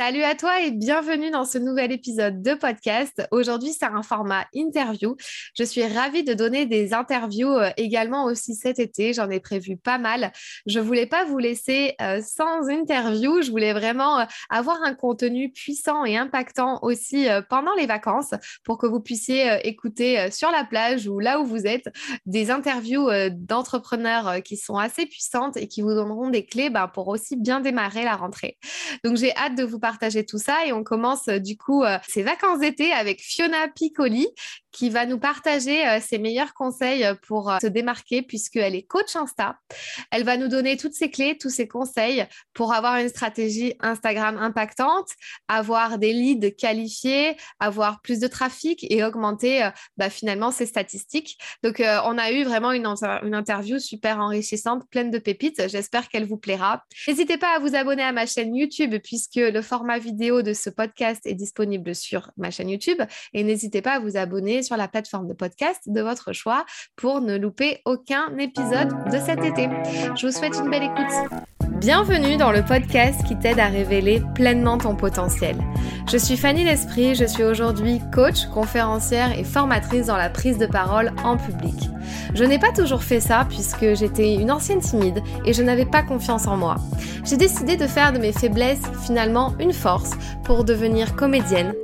Salut à toi et bienvenue dans ce nouvel épisode de podcast. Aujourd'hui, c'est un format interview. Je suis ravie de donner des interviews euh, également aussi cet été. J'en ai prévu pas mal. Je voulais pas vous laisser euh, sans interview. Je voulais vraiment euh, avoir un contenu puissant et impactant aussi pendant les vacances pour que vous puissiez écouter sur la plage ou là où vous êtes des interviews d'entrepreneurs qui sont assez puissantes et qui vous donneront des clés ben, pour aussi bien démarrer la rentrée. Donc, j'ai hâte de vous parler partager tout ça et on commence euh, du coup euh, ces vacances d'été avec Fiona Piccoli qui va nous partager euh, ses meilleurs conseils pour se démarquer puisqu'elle est coach Insta. Elle va nous donner toutes ses clés, tous ses conseils pour avoir une stratégie Instagram impactante, avoir des leads qualifiés, avoir plus de trafic et augmenter bah, finalement ses statistiques. Donc, on a eu vraiment une interview super enrichissante, pleine de pépites. J'espère qu'elle vous plaira. N'hésitez pas à vous abonner à ma chaîne YouTube puisque le format vidéo de ce podcast est disponible sur ma chaîne YouTube et n'hésitez pas à vous abonner sur la plateforme de podcast de votre choix pour ne louper aucun épisode de cet été. Je vous souhaite une belle écoute. Bienvenue dans le podcast qui t'aide à révéler pleinement ton potentiel. Je suis Fanny L'Esprit, je suis aujourd'hui coach, conférencière et formatrice dans la prise de parole en public. Je n'ai pas toujours fait ça puisque j'étais une ancienne timide et je n'avais pas confiance en moi. J'ai décidé de faire de mes faiblesses finalement une force pour devenir comédienne,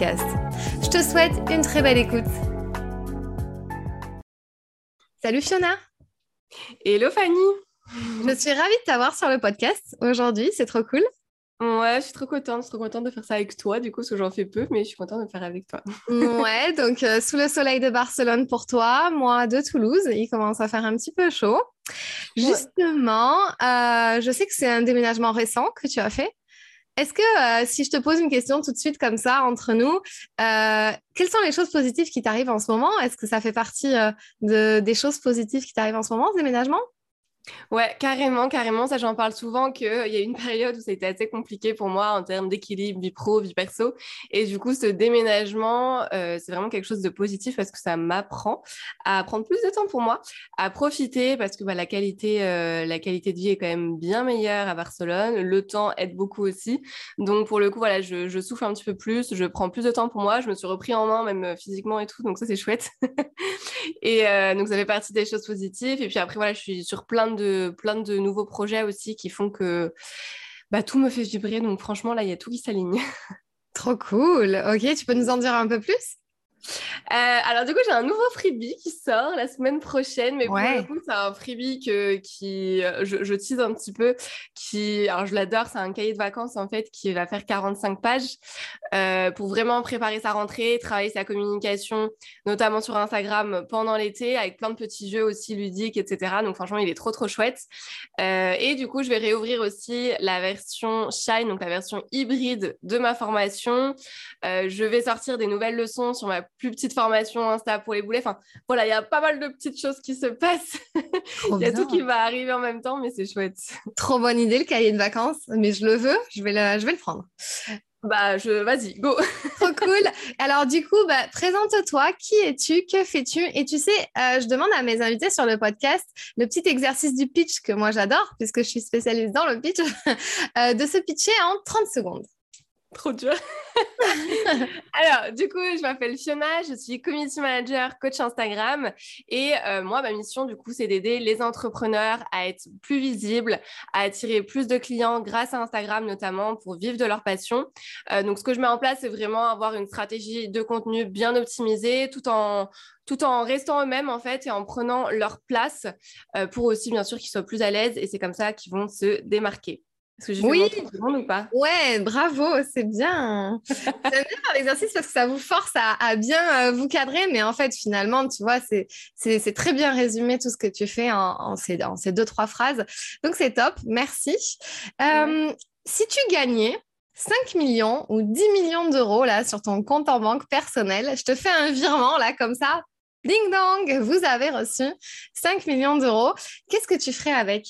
Je te souhaite une très belle écoute. Salut Fiona. Hello Fanny. Je suis ravie de t'avoir sur le podcast aujourd'hui, c'est trop cool. Ouais, je suis trop contente, je suis trop contente de faire ça avec toi, du coup, parce que j'en fais peu, mais je suis contente de le faire avec toi. ouais, donc euh, sous le soleil de Barcelone pour toi, moi de Toulouse, il commence à faire un petit peu chaud. Justement, euh, je sais que c'est un déménagement récent que tu as fait. Est-ce que euh, si je te pose une question tout de suite comme ça entre nous, quelles sont les choses positives qui t'arrivent en ce moment? Est-ce que ça fait partie de, des choses positives qui t'arrivent en ce moment, ce déménagement Ouais, carrément, carrément. Ça, j'en parle souvent qu'il y a une période où été assez compliqué pour moi en termes d'équilibre vie pro, vie perso. Et du coup, ce déménagement, euh, c'est vraiment quelque chose de positif parce que ça m'apprend à prendre plus de temps pour moi, à profiter parce que bah, la, qualité, euh, la qualité de vie est quand même bien meilleure à Barcelone. Le temps aide beaucoup aussi. Donc, pour le coup, voilà, je, je souffle un petit peu plus, je prends plus de temps pour moi. Je me suis repris en main, même euh, physiquement et tout. Donc, ça, c'est chouette. et donc, ça fait partie des choses positives. Et puis après, voilà, je suis sur plein de de, plein de nouveaux projets aussi qui font que bah, tout me fait vibrer. Donc franchement, là, il y a tout qui s'aligne. Trop cool. Ok, tu peux nous en dire un peu plus? Euh, alors du coup, j'ai un nouveau freebie qui sort la semaine prochaine, mais pour le coup, c'est un freebie que, qui, euh, je, je tease un petit peu, qui, alors je l'adore, c'est un cahier de vacances en fait qui va faire 45 pages euh, pour vraiment préparer sa rentrée, travailler sa communication, notamment sur Instagram pendant l'été, avec plein de petits jeux aussi ludiques, etc. Donc franchement, il est trop trop chouette. et du coup, je vais réouvrir aussi la version Shine, donc la version hybride de ma formation. je vais sortir des nouvelles leçons sur ma plus petite formation Insta pour les boulets. Enfin, voilà, il y a pas mal de petites choses qui se passent. Il y a tout qui va arriver en même temps, mais c'est chouette. Trop bonne idée, le cahier de vacances. Mais je le veux, je vais le, je vais le prendre. Bah, je... vas-y, go. Trop cool. Alors, du coup, bah, présente-toi. Qui es-tu? Que fais-tu? Et tu sais, euh, je demande à mes invités sur le podcast le petit exercice du pitch que moi j'adore, puisque je suis spécialiste dans le pitch, euh, de se pitcher en 30 secondes. Trop dur. Alors, du coup, je m'appelle Fiona, je suis community manager, coach Instagram. Et euh, moi, ma mission, du coup, c'est d'aider les entrepreneurs à être plus visibles, à attirer plus de clients grâce à Instagram, notamment pour vivre de leur passion. Euh, donc, ce que je mets en place, c'est vraiment avoir une stratégie de contenu bien optimisée tout en tout en restant eux-mêmes en fait et en prenant leur place euh, pour aussi bien sûr qu'ils soient plus à l'aise et c'est comme ça qu'ils vont se démarquer. Est-ce que j'ai oui. fait ou pas? Ouais, bravo, c'est bien. J'aime bien faire l'exercice parce que ça vous force à, bien euh, vous cadrer, mais en fait, finalement, tu vois, c'est très bien résumé tout ce que tu fais en, ces, ces, deux, trois phrases. Donc, c'est top, merci. Euh, si tu gagnais 5 millions ou 10 millions d'euros là sur ton compte en banque personnel. Je te fais un virement là comme ça. Ding dong, vous avez reçu 5 millions d'euros. Qu'est-ce que tu ferais avec?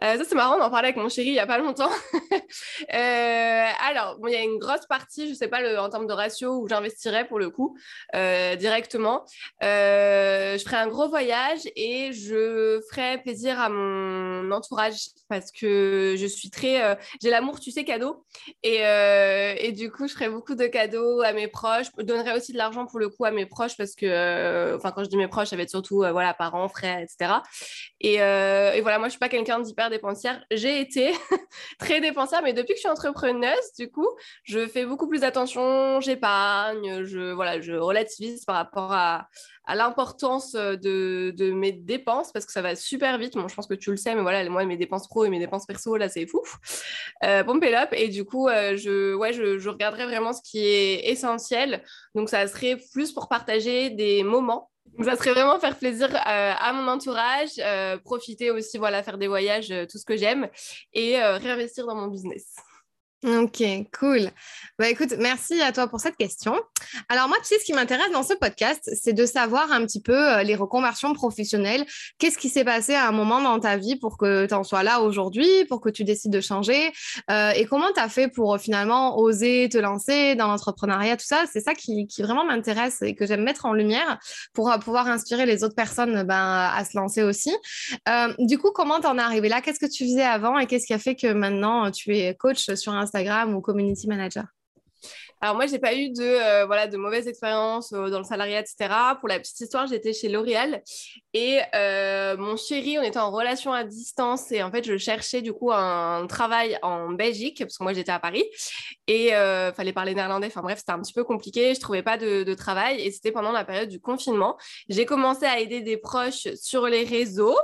Ça, c'est marrant d'en parler avec mon chéri il n'y a pas longtemps. euh, alors, il y a une grosse partie, je ne sais pas en termes de ratio, où j'investirais pour le coup euh, directement. Euh, je ferais un gros voyage et je ferais plaisir à mon entourage parce que je suis très. Euh, j'ai l'amour, tu sais, cadeau. Et, euh, du coup, je ferais beaucoup de cadeaux à mes proches. Je donnerais aussi de l'argent pour le coup à mes proches parce que, enfin, quand je dis mes proches, ça va être surtout voilà, parents, frères, etc. Et, et voilà, moi, je ne suis pas quelqu'un d'hyper dépensière. J'ai été très dépensière, mais depuis que je suis entrepreneuse, du coup, je fais beaucoup plus attention, j'épargne, je, voilà, je relativise par rapport à, l'importance de, mes dépenses parce que ça va super vite. Bon, je pense que tu le sais, mais voilà, moi, mes dépenses pro et mes dépenses perso, là, c'est fou. Euh, Pompé up. Et du coup, euh, je, ouais, je regarderai vraiment ce qui est essentiel. Donc, ça serait plus pour partager des moments ça serait vraiment faire plaisir euh, à mon entourage, euh, profiter aussi, voilà, faire des voyages, euh, tout ce que j'aime et réinvestir dans mon business. Ok, cool. Bah, écoute, merci à toi pour cette question. Alors moi, tu sais, ce qui m'intéresse dans ce podcast, c'est de savoir un petit peu euh, les reconversions professionnelles. Qu'est-ce qui s'est passé à un moment dans ta vie pour que tu en sois là aujourd'hui, pour que tu décides de changer euh, et comment tu as fait pour euh, finalement oser te lancer dans l'entrepreneuriat, tout ça? C'est ça qui, vraiment m'intéresse et que j'aime mettre en lumière pour pouvoir inspirer les autres personnes ben, à se lancer aussi. du coup, comment t'en es arrivé là? Qu'est-ce que tu faisais avant et qu'est-ce qui a fait que maintenant tu es coach sur un Instagram ou community manager alors moi, j'ai pas eu de euh, voilà de mauvaises expériences euh, dans le salariat, etc. Pour la petite histoire, j'étais chez L'Oréal et euh, mon chéri, on était en relation à distance et en fait, je cherchais du coup un travail en Belgique parce que moi j'étais à Paris et fallait parler néerlandais. Enfin bref, c'était un petit peu compliqué. Je trouvais pas de travail et c'était pendant la période du confinement. J'ai commencé à aider des proches sur les réseaux.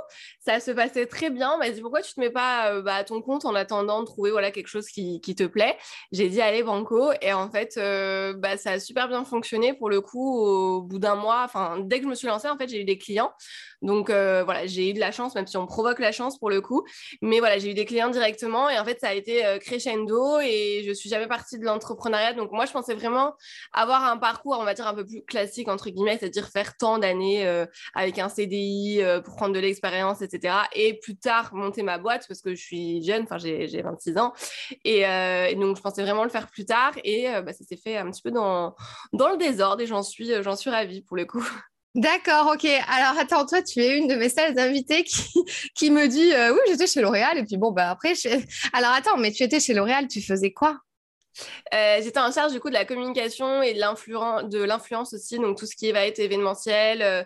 Ça se passait très bien. On m'a dit pourquoi tu te mets pas bah, à ton compte en attendant de trouver voilà quelque chose qui, te plaît? J'ai dit allez banco et en fait euh, bah, ça a super bien fonctionné pour le coup au bout d'un mois. Enfin, dès que je me suis lancée, en fait, j'ai eu des clients. Donc euh, voilà, j'ai eu de la chance, même si on provoque la chance pour le coup. Mais voilà, j'ai eu des clients directement et en fait, ça a été euh, crescendo et je suis jamais partie de l'entrepreneuriat. Donc moi, je pensais vraiment avoir un parcours, on va dire, un peu plus classique, entre guillemets, c'est-à-dire faire tant d'années avec un CDI pour prendre de l'expérience, etc. Et plus tard, monter ma boîte parce que je suis jeune, enfin, j'ai 26 ans. Et, et, donc, je pensais vraiment le faire plus tard. Et bah, ça s'est fait un petit peu dans, dans le désordre et j'en suis, j'en suis ravie pour le coup. D'accord, ok. Alors attends, toi, tu es une de mes seules invitées qui, qui me dit euh, oui, j'étais chez L'Oréal. Et puis bon, bah après, alors attends, mais tu étais chez L'Oréal, tu faisais quoi? Euh, j'étais en charge du coup de la communication et de l'influence aussi, donc tout ce qui va être événementiel, euh,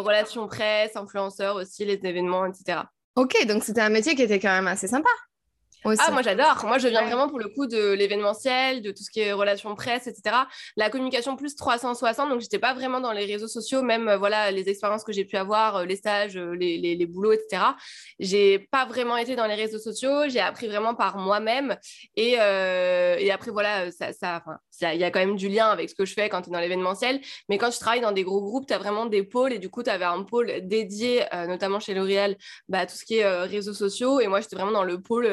relations presse, influenceurs aussi, les événements, etc. Ok, donc c'était un métier qui était quand même assez sympa. Ah, moi j'adore. Moi je viens vraiment pour le coup de l'événementiel, de tout ce qui est relations presse, etc. La communication plus 360, donc j'étais pas vraiment dans les réseaux sociaux, même euh, voilà les expériences que j'ai pu avoir, euh, les stages, euh, les, les, les, boulots, etc. J'ai pas vraiment été dans les réseaux sociaux, j'ai appris vraiment par moi-même. Et, et après voilà, ça, ça, il y a quand même du lien avec ce que je fais quand tu es dans l'événementiel. Mais quand tu travailles dans des gros groupes, tu as vraiment des pôles et du coup tu avais un pôle dédié, notamment chez L'Oréal, bah, à tout ce qui est réseaux sociaux. Et moi j'étais vraiment dans le pôle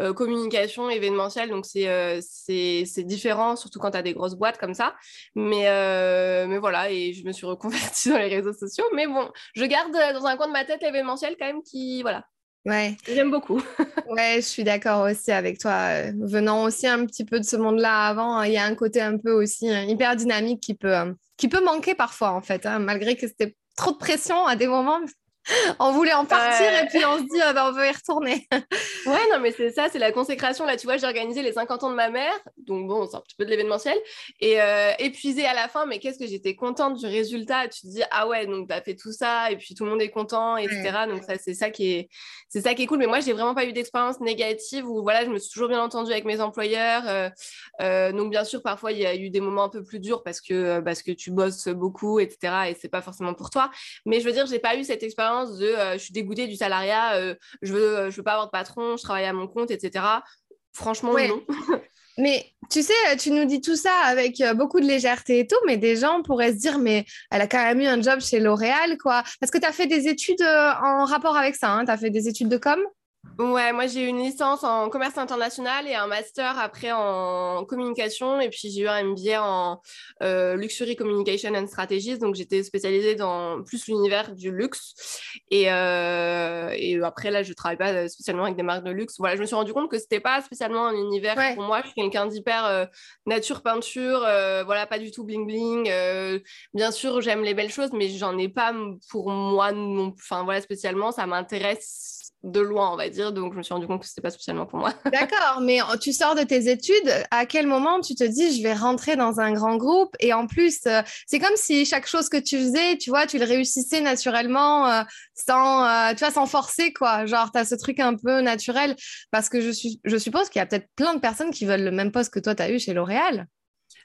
euh, communication événementielle. Donc, euh, c'est c'est différent, surtout quand tu as des grosses boîtes comme ça. Mais, euh, mais voilà, et je me suis reconvertie dans les réseaux sociaux. Mais bon, je garde dans un coin de ma tête l'événementiel quand même qui, voilà, Ouais. J'aime beaucoup. ouais, je suis d'accord aussi avec toi. Venant aussi un petit peu de ce monde-là avant, il y a un côté un peu aussi hyper dynamique qui peut, qui peut manquer parfois, en fait, hein, malgré que c'était trop de pression à des moments on voulait en partir et puis on se dit ah bah, on veut y retourner. ouais non mais c'est ça c'est la consécration. Là tu vois j'ai organisé les 50 ans de ma mère donc bon c'est un petit peu de l'événementiel et euh, épuisée à la fin mais qu'est-ce que j'étais contente du résultat. Tu te dis ah ouais donc t'as fait tout ça et puis tout le monde est content etc donc ça c'est ça qui est c'est ça qui est cool. Mais moi j'ai vraiment pas eu d'expérience négative où voilà je me suis toujours bien entendue avec mes employeurs euh, euh, donc bien sûr parfois il y a eu des moments un peu plus durs parce que parce que tu bosses beaucoup etc et c'est pas forcément pour toi. Mais je veux dire j'ai pas eu cette expérience de euh, je suis dégoûtée du salariat, euh, je veux, euh, je veux pas avoir de patron, je travaille à mon compte, etc. Franchement, non. mais tu sais, tu nous dis tout ça avec beaucoup de légèreté et tout, mais des gens pourraient se dire, mais elle a quand même eu un job chez L'Oréal, quoi. Parce que tu as fait des études en rapport avec ça, hein tu as fait des études de com? Ouais, moi j'ai eu une licence en commerce international et un master après en communication. Et puis j'ai eu un MBA en euh, Luxury Communication and Strategies. Donc j'étais spécialisée dans plus l'univers du luxe. Et, euh, et, après là, je travaille pas spécialement avec des marques de luxe. Voilà, je me suis rendu compte que c'était pas spécialement un univers pour moi. Je suis quelqu'un d'hyper euh, nature peinture. voilà, pas du tout bling bling. bien sûr, j'aime les belles choses, mais j'en ai pas pour moi non. Enfin voilà, spécialement, ça m'intéresse de loin, on va dire. Donc, je me suis rendu compte que ce n'était pas spécialement pour moi. D'accord, mais tu sors de tes études. À quel moment tu te dis, je vais rentrer dans un grand groupe Et en plus, euh, c'est comme si chaque chose que tu faisais, tu vois, tu le réussissais naturellement, euh, sans, euh, tu vois, sans forcer, quoi. Genre, tu as ce truc un peu naturel. Parce que je, suis, je suppose qu'il y a peut-être plein de personnes qui veulent le même poste que toi, tu as eu chez L'Oréal.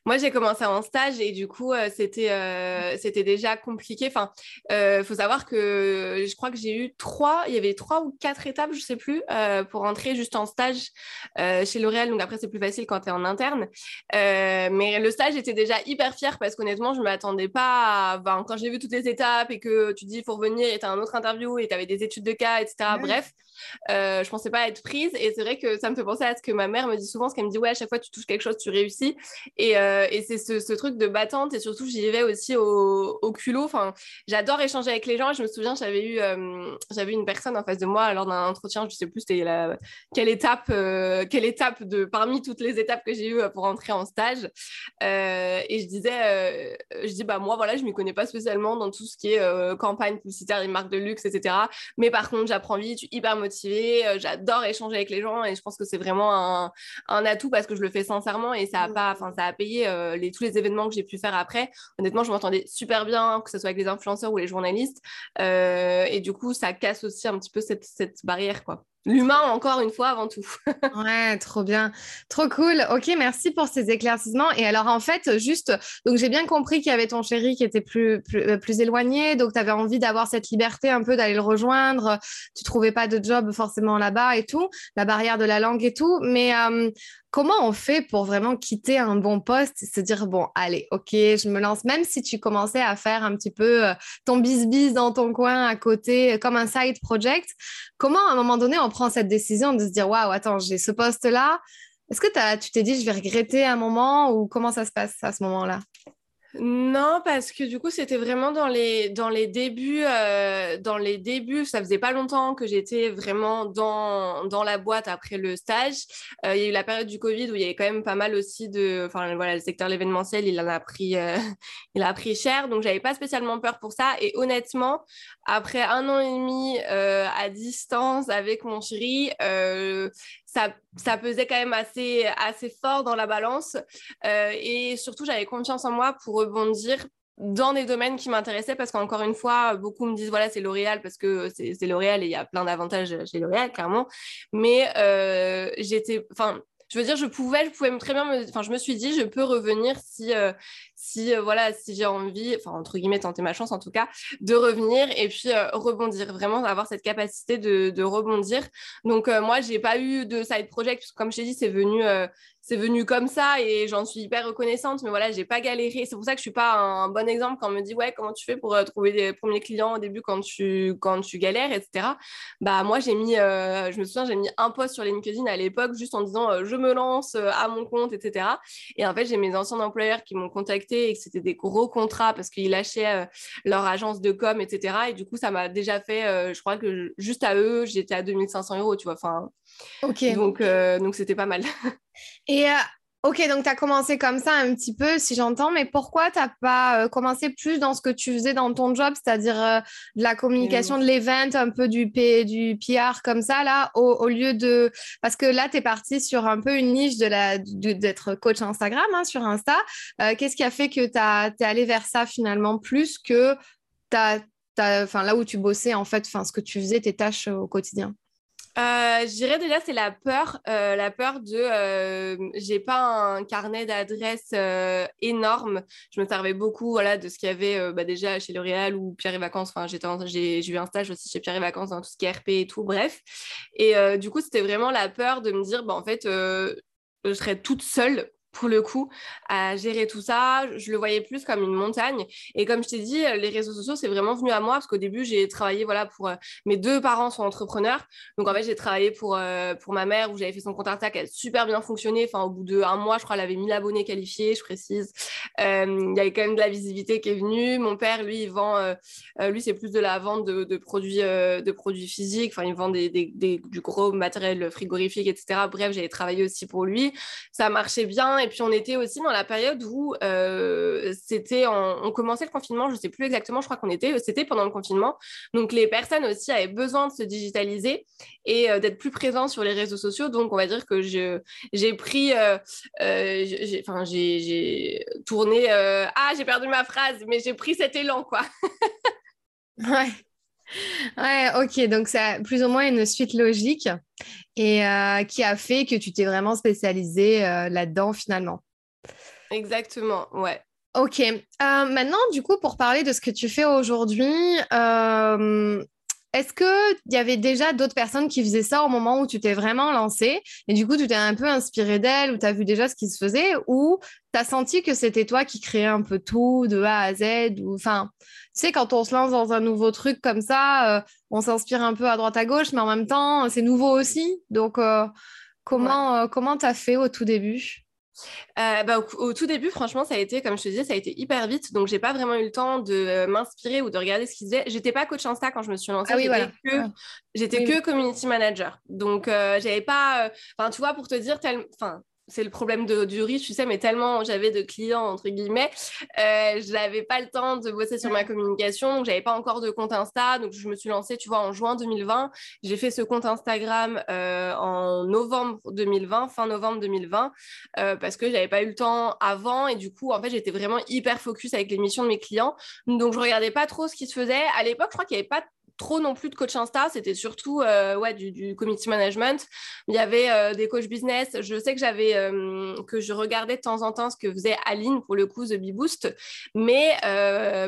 Moi, j'ai commencé en stage et du coup, euh, c'était euh, c'était déjà compliqué. Enfin, il euh, faut savoir que je crois que j'ai eu trois, il y avait trois ou quatre étapes, je sais plus, pour entrer juste en stage chez L'Oréal. Donc après, c'est plus facile quand tu es en interne. mais le stage était déjà hyper fier parce qu'honnêtement, je ne m'attendais pas à... quand j'ai vu toutes les étapes et que tu dis il faut revenir et tu as un autre interview et tu avais des études de cas, etc. Bref, euh, je pensais pas être prise. Et c'est vrai que ça me fait penser à ce que ma mère me dit souvent, ce qu'elle me dit, ouais, à chaque fois tu touches quelque chose, tu réussis. Et, euh, et c'est ce, truc de battante. Et surtout, j'y vais aussi au, culot. Enfin, j'adore échanger avec les gens. Je me souviens, j'avais eu, euh, j'avais une personne en face de moi lors d'un entretien, je sais plus c'était la... quelle étape, euh, quelle étape de parmi toutes les étapes que j'ai eues pour entrer en stage. et je disais, je dis, bah moi, voilà, je m'y connais pas spécialement dans tout ce qui est campagne publicitaire, les marques de luxe, etc. Mais par contre, j'apprends vite, je suis hyper motivée, euh, j'adore échanger avec les gens et je pense que c'est vraiment un, un, atout parce que je le fais sincèrement et ça a pas, enfin ça a payé euh, les, tous les événements que j'ai pu faire après. Honnêtement, je m'entendais super bien, que ce soit avec les influenceurs ou les journalistes. Euh, et du coup, ça casse aussi un petit peu cette, cette barrière, quoi l'humain encore une fois avant tout. ouais, trop bien, trop cool. Ok, merci pour ces éclaircissements. Et alors en fait, juste, donc j'ai bien compris qu'il y avait ton chéri qui était plus, plus, euh, éloigné, donc tu avais envie d'avoir cette liberté un peu d'aller le rejoindre. Tu trouvais pas de job forcément là-bas et tout, la barrière de la langue et tout. Mais euh, comment on fait pour vraiment quitter un bon poste et se dire, bon, allez, ok, je me lance, même si tu commençais à faire un petit peu euh, ton bis-bis dans ton coin à côté, comme un side project, comment à un moment donné on prend cette décision de se dire, waouh, attends, j'ai ce poste-là. Est-ce que tu t'es dit, je vais regretter un moment ou comment ça se passe à ce moment-là? Non, parce que du coup, c'était vraiment dans les, débuts. Euh, dans les débuts, ça faisait pas longtemps que j'étais vraiment dans, la boîte après le stage. Euh, il y a eu la période du Covid où il y avait quand même pas mal aussi de. Enfin, voilà, le secteur événementiel, il en a pris, euh, il a pris cher. Donc, j'avais pas spécialement peur pour ça. Et honnêtement, après un an et demi à distance avec mon chéri, ça, pesait quand même assez, assez fort dans la balance. Euh, et surtout, j'avais confiance en moi pour rebondir dans des domaines qui m'intéressaient parce qu'encore une fois, beaucoup me disent voilà, c'est L'Oréal parce que c'est L'Oréal et il y a plein d'avantages chez L'Oréal, clairement. Mais euh, j'étais. Enfin, je veux dire, je pouvais, je pouvais très bien enfin, je me suis dit, je peux revenir si, euh, si euh, voilà, si j'ai envie, enfin entre guillemets tenter ma chance en tout cas, de revenir et puis euh, rebondir, vraiment avoir cette capacité de, rebondir. Donc moi, j'ai pas eu de side project, comme je t'ai dit, c'est venu c'est venu comme ça et j'en suis hyper reconnaissante. Mais voilà, j'ai pas galéré. C'est pour ça que je suis pas un bon exemple quand on me dit ouais, comment tu fais pour euh, trouver des premiers clients au début quand tu quand tu galères, etc. Bah moi j'ai mis, euh, je me souviens, j'ai mis un post sur LinkedIn à l'époque juste en disant euh, je me lance à mon compte, etc. Et en fait j'ai mes anciens employeurs qui m'ont contacté et que c'était des gros contrats parce qu'ils lâchaient leur agence de com, etc. Et du coup ça m'a déjà fait, je crois que juste à eux j'étais à 2500 euros, tu vois. Enfin, ok. Donc donc c'était pas mal. Et euh, ok, donc tu as commencé comme ça un petit peu, si j'entends, mais pourquoi tu n'as pas euh, commencé plus dans ce que tu faisais dans ton job, c'est-à-dire euh, de la communication, de l'event, un peu du, P, du PR comme ça, là, au, lieu de. Parce que là, tu es parti sur un peu une niche d'être coach Instagram, hein, sur Insta. Qu'est-ce qui a fait que tu es allé vers ça finalement plus que Enfin, là où tu bossais, en fait, ce que tu faisais, tes tâches au quotidien? Euh, je dirais déjà c'est la peur, euh, la peur de euh, j'ai pas un carnet d'adresses euh, énorme. Je me servais beaucoup voilà de ce qu'il y avait bah, déjà chez L'Oréal ou Pierre et Vacances. Enfin j'ai eu un stage aussi chez Pierre et Vacances dans tout ce qui est RP et tout. Bref et du coup c'était vraiment la peur de me dire bah en fait je serais toute seule pour le coup, à gérer tout ça. Je le voyais plus comme une montagne. Et comme je t'ai dit, les réseaux sociaux, c'est vraiment venu à moi parce qu'au début, j'ai travaillé, voilà, pour mes deux parents sont entrepreneurs. Donc, en fait, j'ai travaillé pour, pour ma mère où j'avais fait son compte Insta qui a super bien fonctionné. Enfin, au bout d'un mois, je crois, elle avait 1000 abonnés qualifiés, je précise. Il y avait quand même de la visibilité qui est venue. Mon père, lui, il vend, lui, c'est plus de la vente de, produits, de produits physiques. Enfin, il vend des, du gros matériel frigorifique, etc. Bref, j'avais travaillé aussi pour lui. Ça marchait bien. Et puis, on était aussi dans la période où euh, c'était, on commençait le confinement, je ne sais plus exactement, je crois qu'on était, c'était pendant le confinement. Donc, les personnes aussi avaient besoin de se digitaliser et euh, d'être plus présents sur les réseaux sociaux. Donc, on va dire que j'ai pris, euh, enfin, j'ai, tourné, ah, j'ai perdu ma phrase, mais j'ai pris cet élan, quoi. ouais. Ouais, ok, donc c'est plus ou moins une suite logique et euh, qui a fait que tu t'es vraiment spécialisée euh, là-dedans finalement. Exactement, ouais. Ok, euh, maintenant du coup pour parler de ce que tu fais aujourd'hui, est-ce qu'il y avait déjà d'autres personnes qui faisaient ça au moment où tu t'es vraiment lancé et du coup tu t'es un peu inspiré d'elles ou tu as vu déjà ce qui se faisait ou tu as senti que c'était toi qui créais un peu tout de A à Z ou enfin sais quand on se lance dans un nouveau truc comme ça euh, on s'inspire un peu à droite à gauche mais en même temps c'est nouveau aussi donc euh, comment euh, comment tu as fait au tout début? Euh, bah, au, tout début, franchement, ça a été, comme je te disais, ça a été hyper vite. Donc, j'ai pas vraiment eu le temps de euh, m'inspirer ou de regarder ce qu'ils faisaient. J'étais pas coach Insta quand je me suis lancée. Ah j'étais que, j'étais que community manager. Donc, euh, j'avais pas. Enfin, tu vois, pour te dire, tel... enfin, c'est le problème de, du riche, tu sais, mais tellement j'avais de clients, entre guillemets, euh, je n'avais pas le temps de bosser sur ma communication, donc j'avais pas encore de compte Insta, donc je me suis lancée, tu vois, en juin 2020. J'ai fait ce compte Instagram euh, en novembre 2020, fin novembre 2020, euh, parce que j'avais pas eu le temps avant, et du coup, en fait, j'étais vraiment hyper focus avec les missions de mes clients, donc je regardais pas trop ce qui se faisait. À l'époque, je crois qu'il n'y avait pas trop non plus de coach Insta, c'était surtout euh, ouais, du, du, community management. Il y avait euh, des coachs business. Je sais que j'avais euh, que je regardais de temps en temps ce que faisait Aline pour le coup The Bee Boost, mais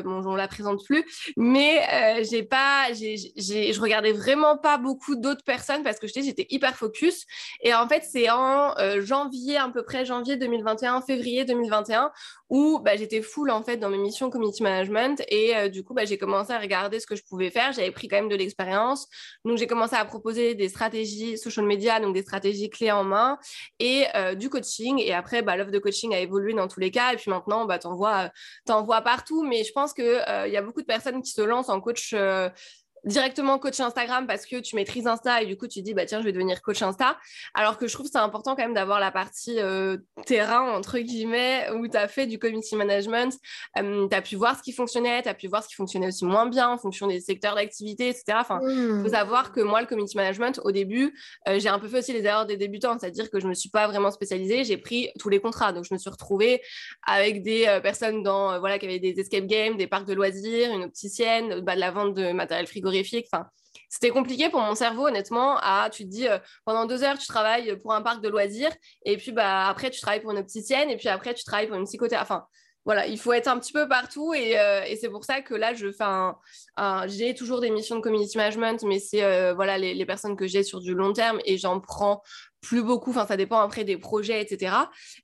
bon, on la présente plus. Mais j'ai pas, j'ai, je regardais vraiment pas beaucoup d'autres personnes parce que j'étais hyper focus. Et en fait, c'est en janvier à peu près janvier 2021, février 2021 où bah, j'étais full en fait dans mes missions community management et du coup bah, j'ai commencé à regarder ce que je pouvais faire. Quand même de l'expérience. Donc, j'ai commencé à proposer des stratégies social media, donc des stratégies clés en main et euh, du coaching. Et après, bah, l'offre de coaching a évolué dans tous les cas. Et puis maintenant, bah, t'en vois, vois partout. Mais je pense qu'il euh, il y a beaucoup de personnes qui se lancent en coach euh, directement coach Instagram parce que tu maîtrises Insta et du coup tu dis bah tiens je vais devenir coach Insta. Alors que je trouve c'est important quand même d'avoir la partie euh, terrain entre guillemets où tu as fait du community management. Euh, tu as pu voir ce qui fonctionnait tu as pu voir ce qui fonctionnait aussi moins bien en fonction des secteurs d'activité etc enfin il faut mmh. savoir que moi le community management au début euh, j'ai un peu fait aussi les erreurs des débutants. C'est-à-dire que je me suis pas vraiment spécialisée j'ai pris tous les contrats. Donc je me suis retrouvée avec des personnes dans voilà qui avaient des escape games des parcs de loisirs une opticienne bah, de la vente de matériel frigo Enfin, c'était compliqué pour mon cerveau, honnêtement. À, tu te dis, euh, pendant deux heures, tu travailles pour un parc de loisirs, et puis bah, après, tu travailles pour une opticienne, et puis après, tu travailles pour une psychothérapeute. Enfin, voilà, il faut être un petit peu partout, et, euh, c'est pour ça que là, je fais un, j'ai toujours des missions de community management, mais c'est euh, voilà les, les, personnes que j'ai sur du long terme, et j'en prends plus beaucoup, enfin ça dépend après des projets, etc.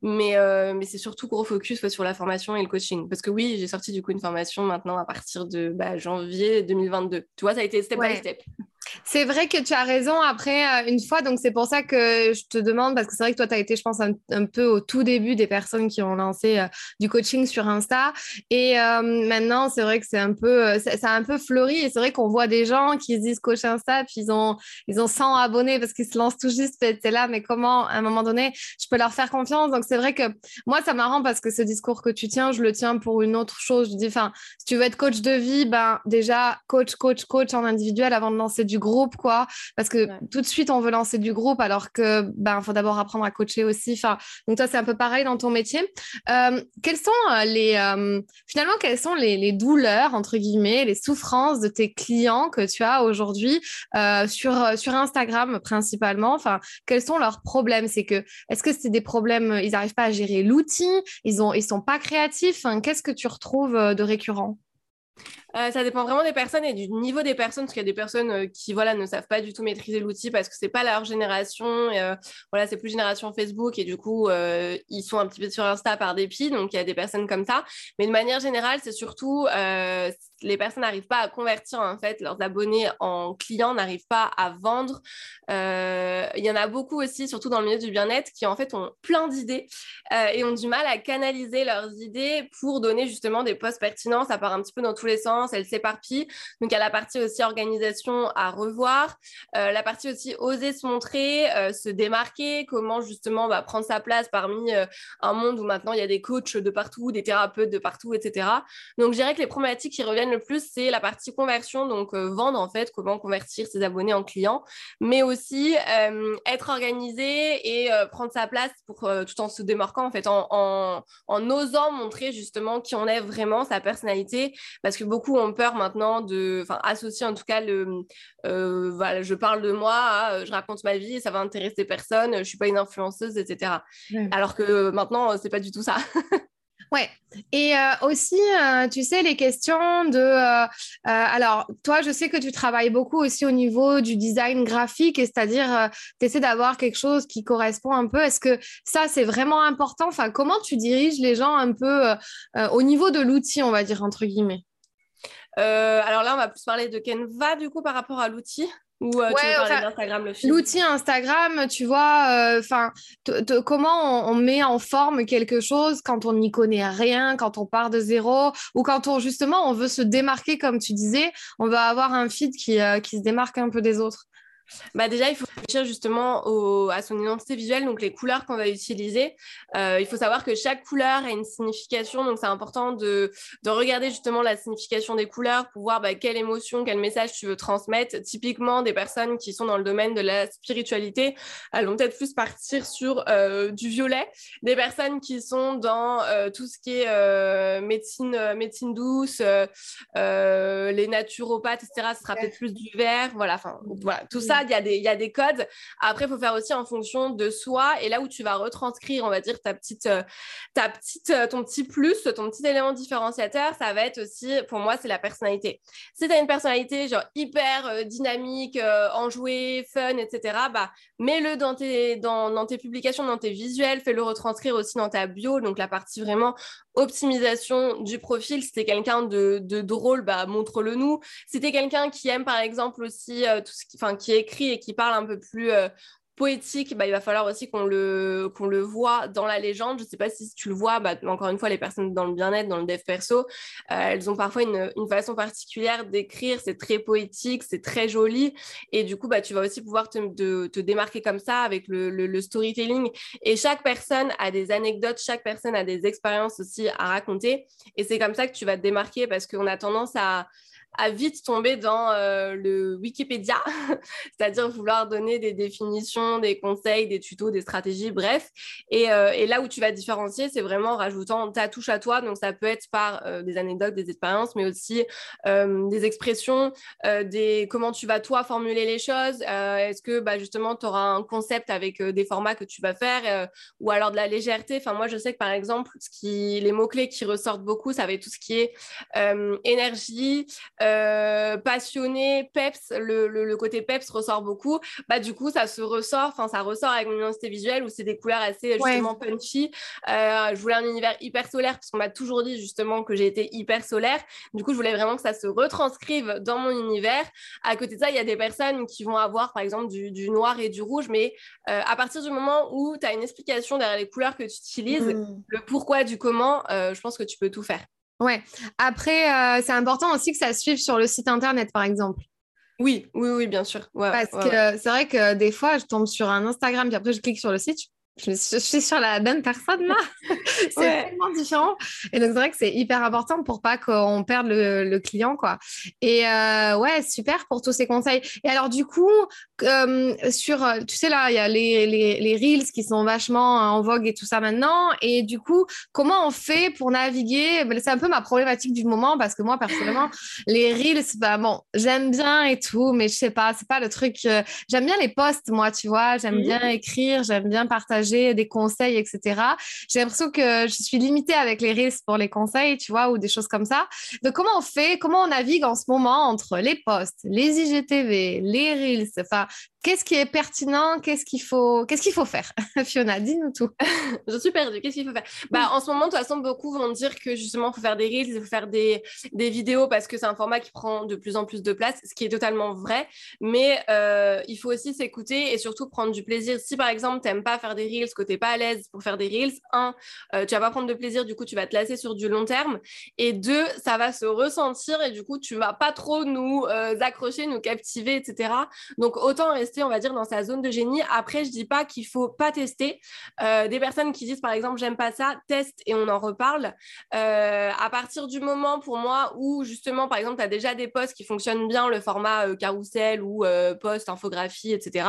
Mais, euh, mais c'est surtout gros focus sur la formation et le coaching. Parce que oui, j'ai sorti du coup une formation maintenant à partir de bah, janvier 2022. Tu vois, ça a été step by step. C'est vrai que tu as raison après euh, une fois, donc c'est pour ça que je te demande, parce que c'est vrai que toi, tu as été, je pense, un, peu au tout début des personnes qui ont lancé euh, du coaching sur Insta. Et euh, maintenant, c'est vrai que c'est un peu, ça, a un peu fleuri. Et c'est vrai qu'on voit des gens qui se disent coach Insta, puis ils ont, ils ont 100 abonnés parce qu'ils se lancent tout juste. C'est là, mais comment, à un moment donné, je peux leur faire confiance? Donc c'est vrai que moi, ça m'arrange parce que ce discours que tu tiens, je le tiens pour une autre chose. Je dis, enfin, si tu veux être coach de vie, ben déjà, coach, coach, coach en individuel avant de lancer du groupe, quoi. Parce que tout de suite, on veut lancer du groupe alors que ben faut d'abord apprendre à coacher aussi. Enfin, donc toi, c'est un peu pareil dans ton métier. Euh, quelles sont euh, les euh, finalement quelles sont les, douleurs entre guillemets, les souffrances de tes clients que tu as aujourd'hui sur sur Instagram principalement? Enfin, quels sont leurs problèmes? C'est que est-ce que c'est des problèmes Ils n'arrivent pas à gérer l'outil? Ils ont ils sont pas créatifs? Qu'est-ce que tu retrouves de récurrent? Euh, ça dépend vraiment des personnes et du niveau des personnes, parce qu'il y a des personnes euh, qui voilà, ne savent pas du tout maîtriser l'outil parce que c'est pas leur génération. Et, euh, voilà, c'est plus génération Facebook et du coup, ils sont un petit peu sur Insta par dépit. Donc, il y a des personnes comme ça. Mais de manière générale, c'est surtout les personnes n'arrivent pas à convertir en fait leurs abonnés en clients, n'arrivent pas à vendre. Il y en a beaucoup aussi, surtout dans le milieu du bien-être, qui en fait ont plein d'idées et ont du mal à canaliser leurs idées pour donner justement des posts pertinents. Ça part un petit peu dans tous les sens, elle s'éparpille. Donc, il y a la partie aussi organisation à revoir, euh, la partie aussi oser se montrer, euh, se démarquer, comment justement bah, prendre sa place parmi euh, un monde où maintenant il y a des coachs de partout, des thérapeutes de partout, etc. Donc, je dirais que les problématiques qui reviennent le plus, c'est la partie conversion, donc vendre en fait, comment convertir ses abonnés en clients, mais aussi être organisé et prendre sa place pour, tout en se démarquant en fait, en, en, en osant montrer justement qui on est vraiment, sa personnalité, parce que beaucoup ont peur maintenant de, enfin, associer en tout cas le, euh, voilà, je parle de moi, euh, je raconte ma vie, ça va intéresser personne, je suis pas une influenceuse, etc. Alors que maintenant, c'est pas du tout ça. Ouais. Et euh, aussi, tu sais, les questions de... alors, toi, je sais que tu travailles beaucoup aussi au niveau du design graphique, c'est-à-dire, tu essaies d'avoir quelque chose qui correspond un peu. Est-ce que ça, c'est vraiment important? Enfin, comment tu diriges les gens un peu au niveau de l'outil, on va dire, entre guillemets? Euh, alors là, on va plus parler de Canva du coup par rapport à l'outil. Ou euh, tu veux parler d'Instagram le L'outil Instagram, tu vois, euh, enfin, comment on, met en forme quelque chose quand on n'y connaît rien, quand on part de zéro, ou quand on justement on veut se démarquer, comme tu disais, on va avoir un feed qui, qui se démarque un peu des autres? Bah déjà, il faut réfléchir justement à son identité visuelle, donc les couleurs qu'on va utiliser. Euh, il faut savoir que chaque couleur a une signification, donc c'est important de, de, regarder justement la signification des couleurs pour voir bah, quelle émotion, quel message tu veux transmettre. Typiquement, des personnes qui sont dans le domaine de la spiritualité, elles vont peut-être plus partir sur euh, du violet. Des personnes qui sont dans euh, tout ce qui est médecine, médecine douce, les naturopathes, etc., ce sera peut-être plus du vert. Voilà, enfin, voilà, tout ça il y, a des, codes. Après, il faut faire aussi en fonction de soi et là où tu vas retranscrire, on va dire, ta petite, euh, ta petite, euh, ton petit plus, ton petit élément différenciateur, ça va être aussi, pour moi, c'est la personnalité. Si tu as une personnalité genre hyper euh, dynamique, enjouée, fun, etc., bah, mets-le dans tes, dans, dans tes publications, dans tes visuels, fais-le retranscrire aussi dans ta bio, donc la partie vraiment optimisation du profil. Si tu es quelqu'un de, drôle, bah, montre-le nous. Si tu es quelqu'un qui aime, par exemple, aussi tout ce qui, qui est écrit et qui parle un peu plus euh, poétique, bah, il va falloir aussi qu'on le, qu'on le voit dans la légende. Je ne sais pas si tu le vois, bah, encore une fois, les personnes dans le bien-être, dans le dev perso, euh, elles ont parfois une, façon particulière d'écrire, c'est très poétique, c'est très joli, et du coup, bah, tu vas aussi pouvoir te, te démarquer comme ça avec le, le, storytelling. Et chaque personne a des anecdotes, chaque personne a des expériences aussi à raconter, et c'est comme ça que tu vas te démarquer parce qu'on a tendance à à vite tomber dans euh, le Wikipédia, c'est-à-dire vouloir donner des définitions, des conseils, des tutos, des stratégies, bref. Et, euh, là où tu vas différencier, c'est vraiment en rajoutant ta touche à toi. Donc ça peut être par euh, des anecdotes, des expériences, mais aussi des expressions, des comment tu vas toi formuler les choses. Est-ce que bah, justement tu auras un concept avec des formats que tu vas faire ou alors de la légèreté. Enfin moi je sais que par exemple, les mots clés qui ressortent beaucoup, ça va être tout ce qui est énergie. Euh, passionné, peps, le, côté peps ressort beaucoup, bah du coup ça se ressort, enfin ça ressort avec mon identité visuelle où c'est des couleurs assez justement punchy. Euh, je voulais un univers hyper solaire parce qu'on m'a toujours dit justement que j'ai été hyper solaire. Du coup je voulais vraiment que ça se retranscrive dans mon univers. À côté de ça, il y a des personnes qui vont avoir par exemple du, noir et du rouge, mais euh, à partir du moment où tu as une explication derrière les couleurs que tu utilises, mmh. le pourquoi du comment, je pense que tu peux tout faire. Ouais. Après, euh, c'est important aussi que ça suive sur le site internet, par exemple. Oui, oui, oui, bien sûr. Parce que c'est vrai que des fois, je tombe sur un Instagram, puis après, je clique sur le site, je, suis sur la bonne personne là. c'est tellement différent. Et donc, c'est vrai que c'est hyper important pour pas qu'on perde le, client, quoi. Et euh, ouais, super pour tous ces conseils. Et alors, du coup, euh, sur, tu sais, là, il y a les, les, les, Reels qui sont vachement en vogue et tout ça maintenant. Et du coup, comment on fait pour naviguer? Ben, C'est un peu ma problématique du moment parce que moi, personnellement, les Reels, bah, bon, j'aime bien et tout, mais je sais pas, c'est pas le truc. Euh, j'aime bien les posts, moi, tu vois. J'aime mmh. bien écrire, j'aime bien partager des conseils, etc. J'ai l'impression que je suis limitée avec les Reels pour les conseils, tu vois, ou des choses comme ça. Donc, comment on fait, comment on navigue en ce moment entre les posts, les IGTV, les Reels, enfin, Qu'est-ce qui est pertinent? Qu'est-ce qu'il faut, qu'est-ce qu'il faut faire? Fiona, dis-nous tout. je suis perdue. Qu'est-ce qu'il faut faire? Bah, En ce moment, de toute façon, beaucoup vont dire que justement, il faut faire des reels, il faut faire des, des vidéos parce que c'est un format qui prend de plus en plus de place, ce qui est totalement vrai. Mais euh, il faut aussi s'écouter et surtout prendre du plaisir. Si par exemple, tu n'aimes pas faire des reels, que tu n'es pas à l'aise pour faire des reels, un, euh, tu vas pas prendre de plaisir, du coup, tu vas te lasser sur du long terme. Et deux, ça va se ressentir et du coup, tu vas pas trop nous euh, accrocher, nous captiver, etc. Donc, autant rester on va dire, dans sa zone de génie. Après, je dis pas qu'il faut pas tester. Euh, des personnes qui disent, par exemple, j'aime pas ça, teste et on en reparle. À partir du moment, pour moi, où justement, par exemple, tu as déjà des posts qui fonctionnent bien, le format carrousel ou post, infographie, etc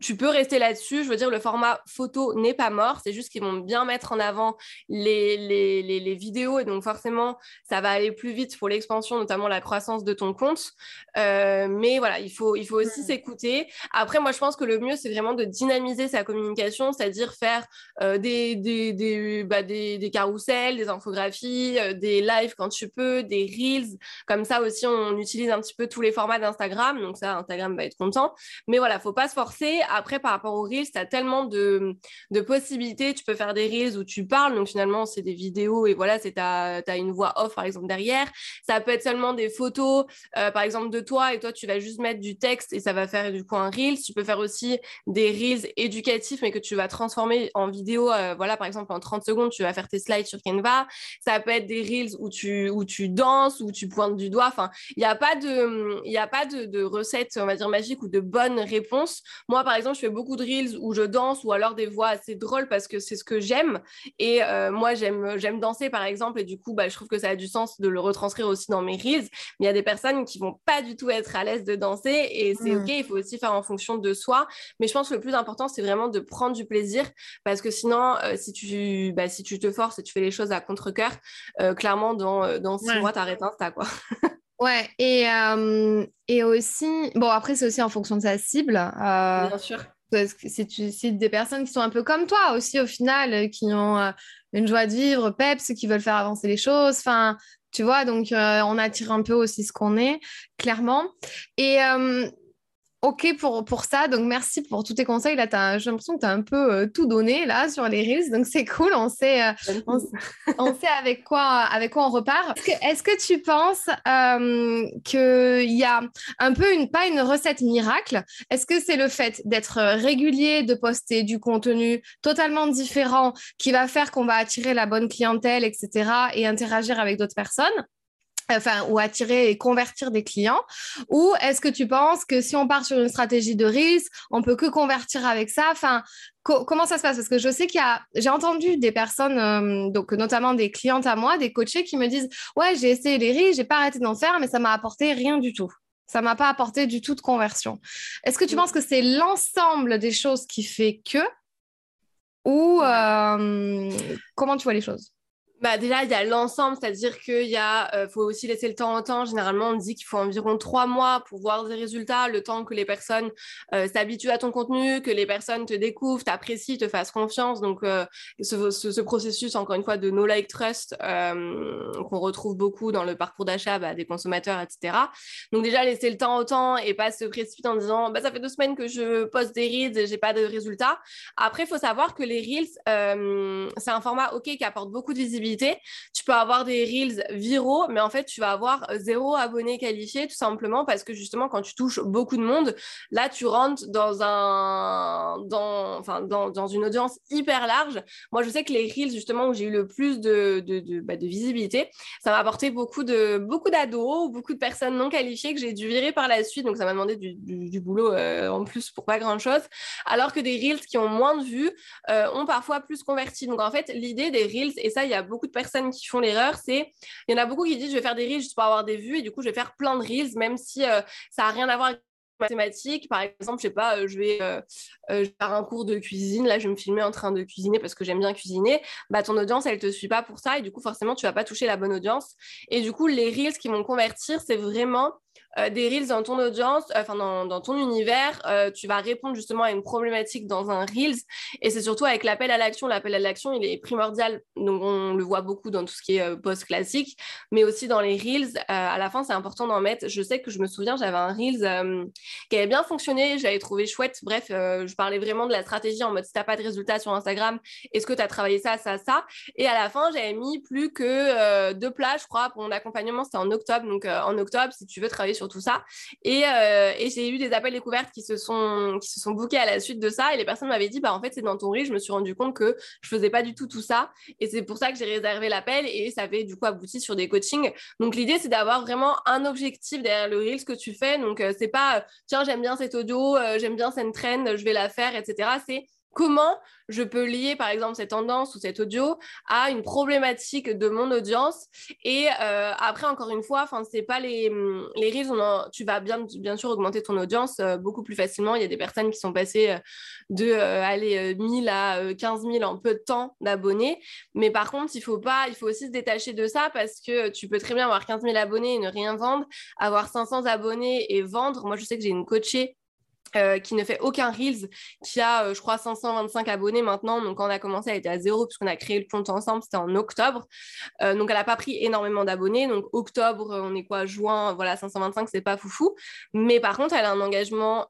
tu peux rester là-dessus. Je veux dire, le format photo n'est pas mort. C'est juste qu'ils vont bien mettre en avant les, les, les, vidéos. Et donc, forcément, ça va aller plus vite pour l'expansion, notamment la croissance de ton compte. Euh, mais voilà, il faut, il faut aussi s'écouter. Après, moi, je pense que le mieux, c'est vraiment de dynamiser sa communication, c'est-à-dire faire euh, des, des, des, bah, des, des, carousels, des infographies, euh, des lives quand tu peux, des reels. Comme ça aussi, on utilise un petit peu tous les formats d'Instagram. Donc, ça, Instagram va être content. Mais voilà, faut pas se forcer après, par rapport aux Reels, tu as tellement de, possibilités. Tu peux faire des Reels où tu parles, donc finalement, c'est des vidéos et voilà, tu as, une voix off, par exemple, derrière. Ça peut être seulement des photos, euh, par exemple, de toi et toi, tu vas juste mettre du texte et ça va faire du coup un Reels. Tu peux faire aussi des Reels éducatifs, mais que tu vas transformer en vidéo. Euh, voilà, par exemple, en 30 secondes, tu vas faire tes slides sur Canva. Ça peut être des Reels où tu, où tu danses, où tu pointes du doigt. Enfin, il n'y a pas de, il a pas de, de recette, on va dire, magique ou de bonne réponse. Moi, par exemple, je fais beaucoup de reels où je danse ou alors des voix assez drôles parce que c'est ce que j'aime. Et euh, moi, j'aime, j'aime danser, par exemple, et du coup, bah, je trouve que ça a du sens de le retranscrire aussi dans mes reels. Mais il y a des personnes qui vont pas du tout être à l'aise de danser et c'est mmh. OK, il faut aussi faire en fonction de soi. Mais je pense que le plus important, c'est vraiment de prendre du plaisir parce que sinon, euh, si, tu, bah, si tu te forces et tu fais les choses à contre-coeur, euh, clairement, dans, dans six mois, t'arrêtes Insta, quoi. Ouais, et, euh, et aussi, bon, après, c'est aussi en fonction de sa cible. Euh, Bien sûr. C'est des personnes qui sont un peu comme toi aussi, au final, qui ont euh, une joie de vivre, peps, qui veulent faire avancer les choses. Enfin, tu vois, donc on attire un peu aussi ce qu'on est, clairement. Et OK pour, pour ça. Donc, merci pour tous tes conseils. Là, j'ai l'impression que tu as un peu euh, tout donné là sur les Reels. Donc, c'est cool. On sait, euh, on, sait avec, quoi, avec quoi on repart. Est-ce que, tu penses euh, qu'il y a un peu une, pas une recette miracle? Est-ce que c'est le fait d'être régulier, de poster du contenu totalement différent qui va faire qu'on va attirer la bonne clientèle, etc. et interagir avec d'autres personnes? Enfin, ou attirer et convertir des clients Ou est-ce que tu penses que si on part sur une stratégie de risque, on peut que convertir avec ça? Enfin, comment ça se passe? Parce que je sais qu'il y a, j'ai entendu des personnes, euh, donc notamment des clientes à moi, des coachés qui me disent, ouais, j'ai essayé les risques, j'ai pas arrêté d'en faire, mais ça m'a apporté rien du tout. Ça m'a pas apporté du tout de conversion. Est-ce que tu penses que c'est l'ensemble des choses qui fait que ou euh, comment tu vois les choses? Bah déjà, il y a l'ensemble, c'est-à-dire qu'il euh, faut aussi laisser le temps au temps. Généralement, on dit qu'il faut environ trois mois pour voir des résultats, le temps que les personnes euh, s'habituent à ton contenu, que les personnes te découvrent, t'apprécient, te fassent confiance. Donc, euh, ce, ce, processus, encore une fois, de no like trust qu'on retrouve beaucoup dans le parcours d'achat bah, des consommateurs, etc. Donc déjà, laisser le temps au temps et pas se précipiter en disant, bah, ça fait deux semaines que je poste des reels et j'ai pas de résultats. Après, il faut savoir que les reels, c'est un format ok qui apporte beaucoup de visibilité tu peux avoir des reels viraux, mais en fait, tu vas avoir zéro abonné qualifié tout simplement parce que justement, quand tu touches beaucoup de monde, là, tu rentres dans, un, dans, enfin, dans, dans une audience hyper large. Moi, je sais que les reels, justement, où j'ai eu le plus de, de, bah, visibilité, ça m'a apporté beaucoup de beaucoup d'ados, beaucoup de personnes non qualifiées que j'ai dû virer par la suite. Donc, ça m'a demandé du, du, boulot euh, en plus pour pas grand-chose. Alors que des reels qui ont moins de vues euh, ont parfois plus converti. Donc, en fait, l'idée des reels, et ça, il y a beaucoup de personnes qui font l'erreur, c'est il y en a beaucoup qui disent je vais faire des reels juste pour avoir des vues et du coup je vais faire plein de reels même si euh, ça n'a rien à voir avec mathématiques. Par exemple, je sais pas, euh, je vais, euh, faire un cours de cuisine. Là, je vais me filmer en train de cuisiner parce que j'aime bien cuisiner. Bah, ton audience, elle te suit pas pour ça et du coup, forcément, tu vas pas toucher la bonne audience. Et du coup, les reels qui vont convertir, c'est vraiment des reels dans ton audience, enfin dans, ton univers, tu vas répondre justement à une problématique dans un reels. Et c'est surtout avec l'appel à l'action. L'appel à l'action, il est primordial. Donc on le voit beaucoup dans tout ce qui est post classique, mais aussi dans les reels. à la fin, c'est important d'en mettre. Je sais que je me souviens, j'avais un reels qui avait bien fonctionné, j'avais trouvé chouette. Bref, je parlais vraiment de la stratégie en mode si t'as pas de résultats sur Instagram, est-ce que tu as travaillé ça, ça, ça? Et à la fin, j'avais mis plus que euh, deux plages, je crois, pour mon accompagnement. C'était en octobre. Donc, euh, en octobre, si tu veux travailler sur tout ça. Et, euh, et j'ai eu des appels découvertes qui se sont, qui se sont bookés à la suite de ça. Et les personnes m'avaient dit, bah, en fait, c'est dans ton reel. Je me suis rendu compte que je faisais pas du tout tout ça. Et c'est pour ça que j'ai réservé l'appel. Et ça avait du coup abouti sur des coachings. Donc, l'idée, c'est d'avoir vraiment un objectif derrière le reel, ce que tu fais. Donc, c'est pas, tiens, j'aime bien cet audio, j'aime bien cette trend, je vais la faire, etc. C'est comment je peux lier par exemple cette tendance ou cet audio à une problématique de mon audience. Et euh, après encore une fois enfin c'est pas les les reels tu vas bien bien sûr augmenter ton audience euh, beaucoup plus facilement. Il y a des personnes qui sont passées euh, de aller 1000 à 15 000 en peu de temps d'abonnés. Mais par contre il faut pas il faut aussi se détacher de ça parce que tu peux très bien avoir 15 000 abonnés et ne rien vendre avoir 500 abonnés et vendre. Moi je sais que j'ai une coachée euh, qui ne fait aucun Reels, qui a, euh, je crois, 525 abonnés maintenant. Donc, quand on a commencé, elle était à zéro, puisqu'on a créé le compte ensemble, c'était en octobre. Euh, donc, elle n'a pas pris énormément d'abonnés. Donc, octobre, on est quoi, juin, voilà, 525, c'est pas foufou. Mais par contre, elle a un engagement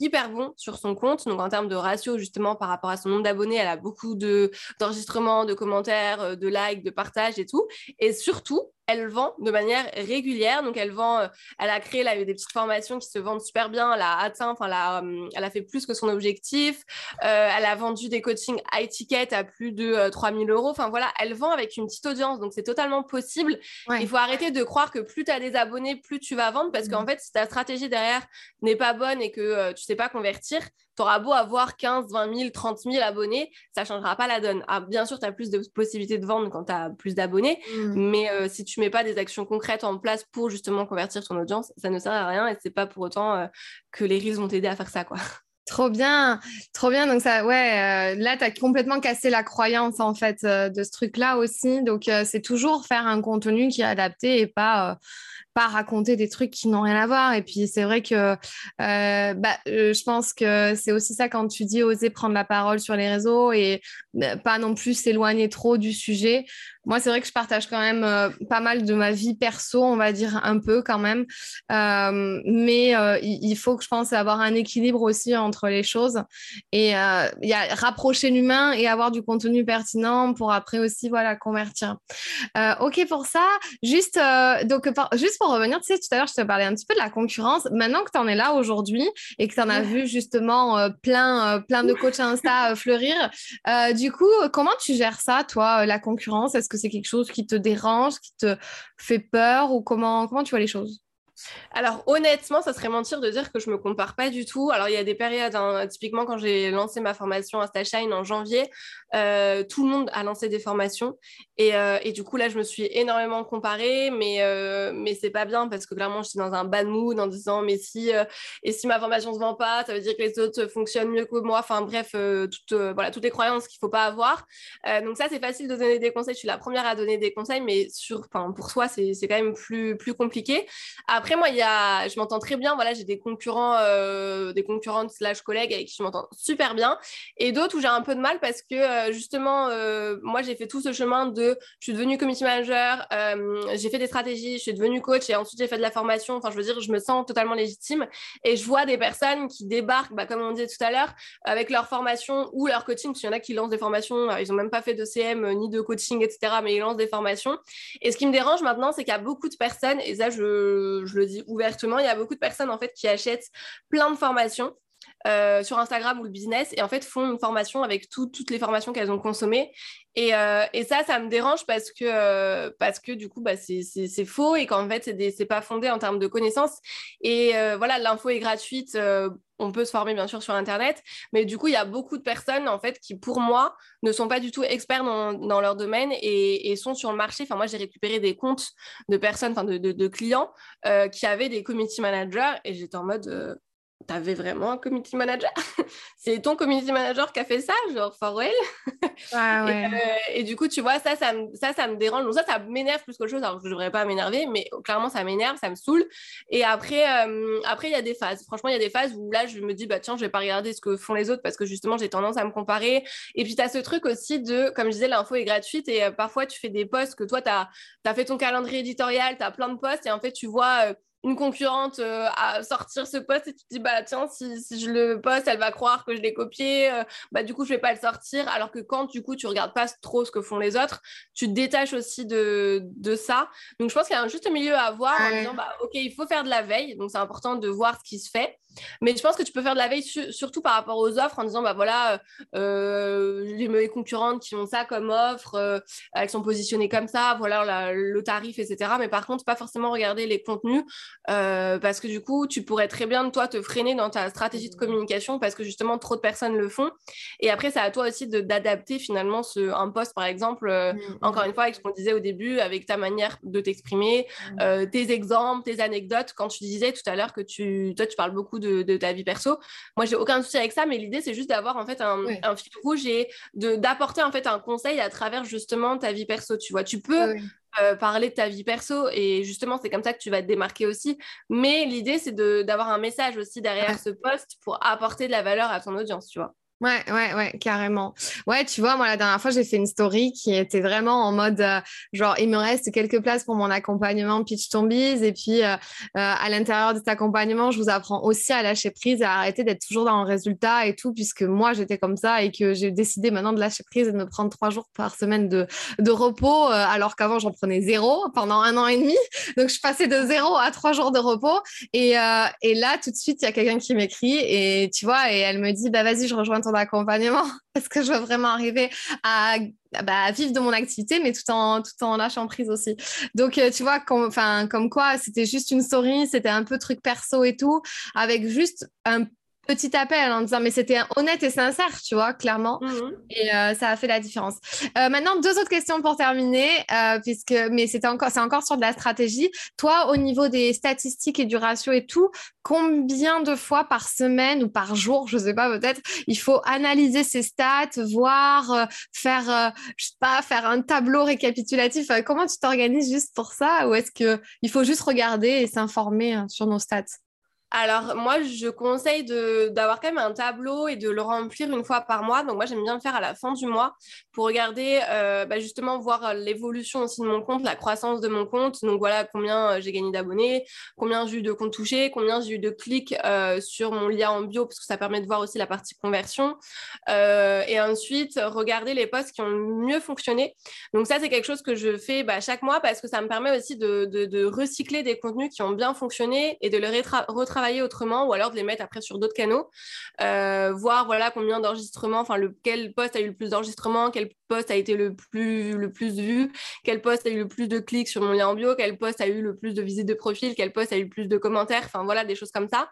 hyper bon sur son compte. Donc, en termes de ratio, justement, par rapport à son nombre d'abonnés, elle a beaucoup d'enregistrements, de commentaires, de likes, de partages et tout. Et surtout, elle vend de manière régulière. Donc, elle vend, euh, elle a créé là, des petites formations qui se vendent super bien. Elle a atteint, enfin, elle, elle, a fait plus que son objectif. Euh, elle a vendu des coachings high ticket à plus de 3000 euh, euros. Enfin, voilà, elle vend avec une petite audience. Donc, c'est totalement possible. Il faut arrêter de croire que plus tu as des abonnés, plus tu vas vendre. Parce qu'en mmh. fait, si ta stratégie derrière n'est pas bonne et que tu sais pas convertir, tu auras beau avoir 15, 20 000, 30 000 abonnés, ça ne changera pas la donne. Ah, bien sûr, tu as plus de possibilités de vendre quand tu as plus d'abonnés, mmh. mais euh, si tu mets pas des actions concrètes en place pour justement convertir ton audience, ça ne sert à rien et c'est pas pour autant euh, que les Reels vont t'aider à faire ça. quoi. Trop bien, trop bien. Donc ça, ouais, euh, là, tu as complètement cassé la croyance en fait de ce truc-là aussi. Donc c'est toujours faire un contenu qui est adapté et pas pas raconter des trucs qui n'ont rien à voir. Et puis c'est vrai que euh, bah, euh, je pense que c'est aussi ça quand tu dis oser prendre la parole sur les réseaux et bah, pas non plus s'éloigner trop du sujet. Moi, c'est vrai que je partage quand même euh, pas mal de ma vie perso, on va dire un peu quand même. mais il, faut que je pense avoir un équilibre aussi entre les choses. Et y a rapprocher l'humain et avoir du contenu pertinent pour après aussi voilà, convertir. ok pour ça. Juste, donc, juste pour revenir, tu sais, tout à l'heure, je te parlais un petit peu de la concurrence. Maintenant que tu en es là aujourd'hui et que tu en as vu justement euh, plein, euh, plein de coachs Insta euh, fleurir, du coup, comment tu gères ça, toi, la concurrence? Est-ce que c'est quelque chose qui te dérange, qui te fait peur ou comment, comment tu vois les choses? Alors honnêtement, ça serait mentir de dire que je me compare pas du tout. Alors il y a des périodes, hein. typiquement quand j'ai lancé ma formation à Shine en janvier, euh, tout le monde a lancé des formations euh, et, du coup là je me suis énormément comparée, mais euh, mais c'est pas bien parce que clairement je suis dans un bad mood en disant mais si et si ma formation se vend pas, ça veut dire que les autres fonctionnent mieux que moi. Enfin bref, toutes voilà toutes les croyances qu'il faut pas avoir. donc ça c'est facile de donner des conseils. Je suis la première à donner des conseils, mais sur, pour soi c'est quand même plus plus compliqué. Après après, moi, il y a, je m'entends très bien. Voilà, j'ai des concurrents, euh, des concurrentes slash collègues avec qui je m'entends super bien. Et d'autres où j'ai un peu de mal parce que euh, justement, euh, moi, j'ai fait tout ce chemin de, je suis devenue community manager, j'ai fait des stratégies, je suis devenue coach et ensuite j'ai fait de la formation. Enfin, je veux dire, je me sens totalement légitime. Et je vois des personnes qui débarquent, bah, comme on disait tout à l'heure, avec leur formation ou leur coaching. Parce qu'il y en a qui lancent des formations, ils n'ont même pas fait de CM ni de coaching, etc. Mais ils lancent des formations. Et ce qui me dérange maintenant, c'est qu'il y a beaucoup de personnes, et ça, je, je le dis ouvertement, il y a beaucoup de personnes en fait qui achètent plein de formations euh, sur Instagram ou le business et en fait font une formation avec toutes les formations qu'elles ont consommées. Et, euh, et, ça, ça me dérange parce que, euh, parce que du coup, bah, c'est faux et qu'en fait, c'est pas fondé en termes de connaissances. Et voilà, l'info est gratuite. on peut se former bien sûr sur Internet, mais du coup, il y a beaucoup de personnes en fait qui, pour moi, ne sont pas du tout experts dans, leur domaine et, sont sur le marché. Enfin, moi, j'ai récupéré des comptes de personnes, enfin, de, clients qui avaient des community managers et j'étais en mode t'avais vraiment un community manager? C'est ton community manager qui a fait ça, genre for real? Ouais. Euh, et, du coup, tu vois, ça, ça me, ça, ça me dérange. Donc ça, ça m'énerve plus qu'autre chose. Alors, je ne devrais pas m'énerver, mais clairement, ça m'énerve, ça me saoule. Et après, euh, après, il y a des phases. Franchement, il y a des phases où là, je me dis, bah tiens, je vais pas regarder ce que font les autres parce que justement, j'ai tendance à me comparer. Et puis, tu as ce truc aussi de, comme je disais, l'info est gratuite et euh, parfois, tu fais des posts que toi, tu as, as, fait ton calendrier éditorial, tu as plein de posts et en fait, tu vois une concurrente euh, à sortir ce poste et tu te dis bah tiens si, si, je le poste elle va croire que je l'ai copié euh, bah du coup je vais pas le sortir. Alors que quand du coup tu regardes pas trop ce que font les autres tu te détaches aussi de, de ça. Donc je pense qu'il y a un juste milieu à avoir en disant bah ok il faut faire de la veille. Donc c'est important de voir ce qui se fait mais je pense que tu peux faire de la veille surtout par rapport aux offres en disant bah voilà euh, les concurrentes qui ont ça comme offre euh, elles sont positionnées comme ça voilà le tarif etc mais par contre pas forcément regarder les contenus euh, parce que du coup tu pourrais très bien toi te freiner dans ta stratégie de mmh. communication parce que justement trop de personnes le font et après c'est à toi aussi d'adapter finalement ce, un poste par exemple euh, mmh, encore mmh. une fois avec ce qu'on disait au début avec ta manière de t'exprimer tes exemples tes anecdotes quand tu disais tout à l'heure que tu toi tu parles beaucoup de de, ta vie perso. Moi, j'ai aucun souci avec ça, mais l'idée, c'est juste d'avoir en fait un, fil rouge et d'apporter en fait un conseil à travers justement ta vie perso. Tu vois, tu peux euh, parler de ta vie perso et justement, c'est comme ça que tu vas te démarquer aussi. Mais l'idée, c'est d'avoir un message aussi derrière ce poste pour apporter de la valeur à ton audience, tu vois. Ouais, ouais, ouais, carrément. Ouais, tu vois, moi, la dernière fois, j'ai fait une story qui était vraiment en mode, euh, genre, il me reste quelques places pour mon accompagnement Pitch Tombies. Et puis, euh, euh, à l'intérieur de cet accompagnement, je vous apprends aussi à lâcher prise et à arrêter d'être toujours dans le résultat et tout, puisque moi, j'étais comme ça et que j'ai décidé maintenant de lâcher prise et de me prendre trois jours par semaine de, de repos, alors qu'avant, j'en prenais zéro pendant un an et demi. Donc, je passais de zéro à trois jours de repos. Et, et là, tout de suite, il y a quelqu'un qui m'écrit et tu vois, et elle me dit, bah, vas-y, je rejoins d'accompagnement parce que je veux vraiment arriver à, bah, vivre de mon activité, mais tout en, tout en lâchant prise aussi. Donc, euh, tu vois, comme, comme quoi, c'était juste une story, c'était un peu truc perso et tout, avec juste un petit appel en disant mais c'était honnête et sincère, tu vois, clairement. Mhm. Et euh, ça a fait la différence. Euh, maintenant, deux autres questions pour terminer, euh, puisque mais c'était encore c'est encore sur de la stratégie. Toi, au niveau des statistiques et du ratio et tout, combien de fois par semaine ou par jour, je sais pas peut-être, il faut analyser ces stats, voir, faire, je sais pas, faire un tableau récapitulatif? comment tu t'organises juste pour ça, ou est-ce que il faut juste regarder et s'informer sur nos stats? Alors, moi, je conseille d'avoir quand même un tableau et de le remplir une fois par mois. Donc, moi, j'aime bien le faire à la fin du mois pour regarder, euh, bah, justement, voir euh, l'évolution aussi de mon compte, la croissance de mon compte. Donc, voilà combien euh, j'ai gagné d'abonnés, combien j'ai eu de comptes touchés, combien j'ai eu de clics sur mon lien en bio, parce que ça permet de voir aussi la partie conversion. et ensuite, regarder les posts qui ont mieux fonctionné. Donc, ça, c'est quelque chose que je fais bah, chaque mois parce que ça me permet aussi de, de, recycler des contenus qui ont bien fonctionné et de les retravailler autrement ou alors de les mettre après sur d'autres canaux, euh, voir voilà combien d'enregistrements, enfin quel poste a eu le plus d'enregistrements, quel poste a été le plus, le plus vu, quel poste a eu le plus de clics sur mon lien en bio, quel poste a eu le plus de visites de profil, quel poste a eu le plus de commentaires, enfin voilà des choses comme ça.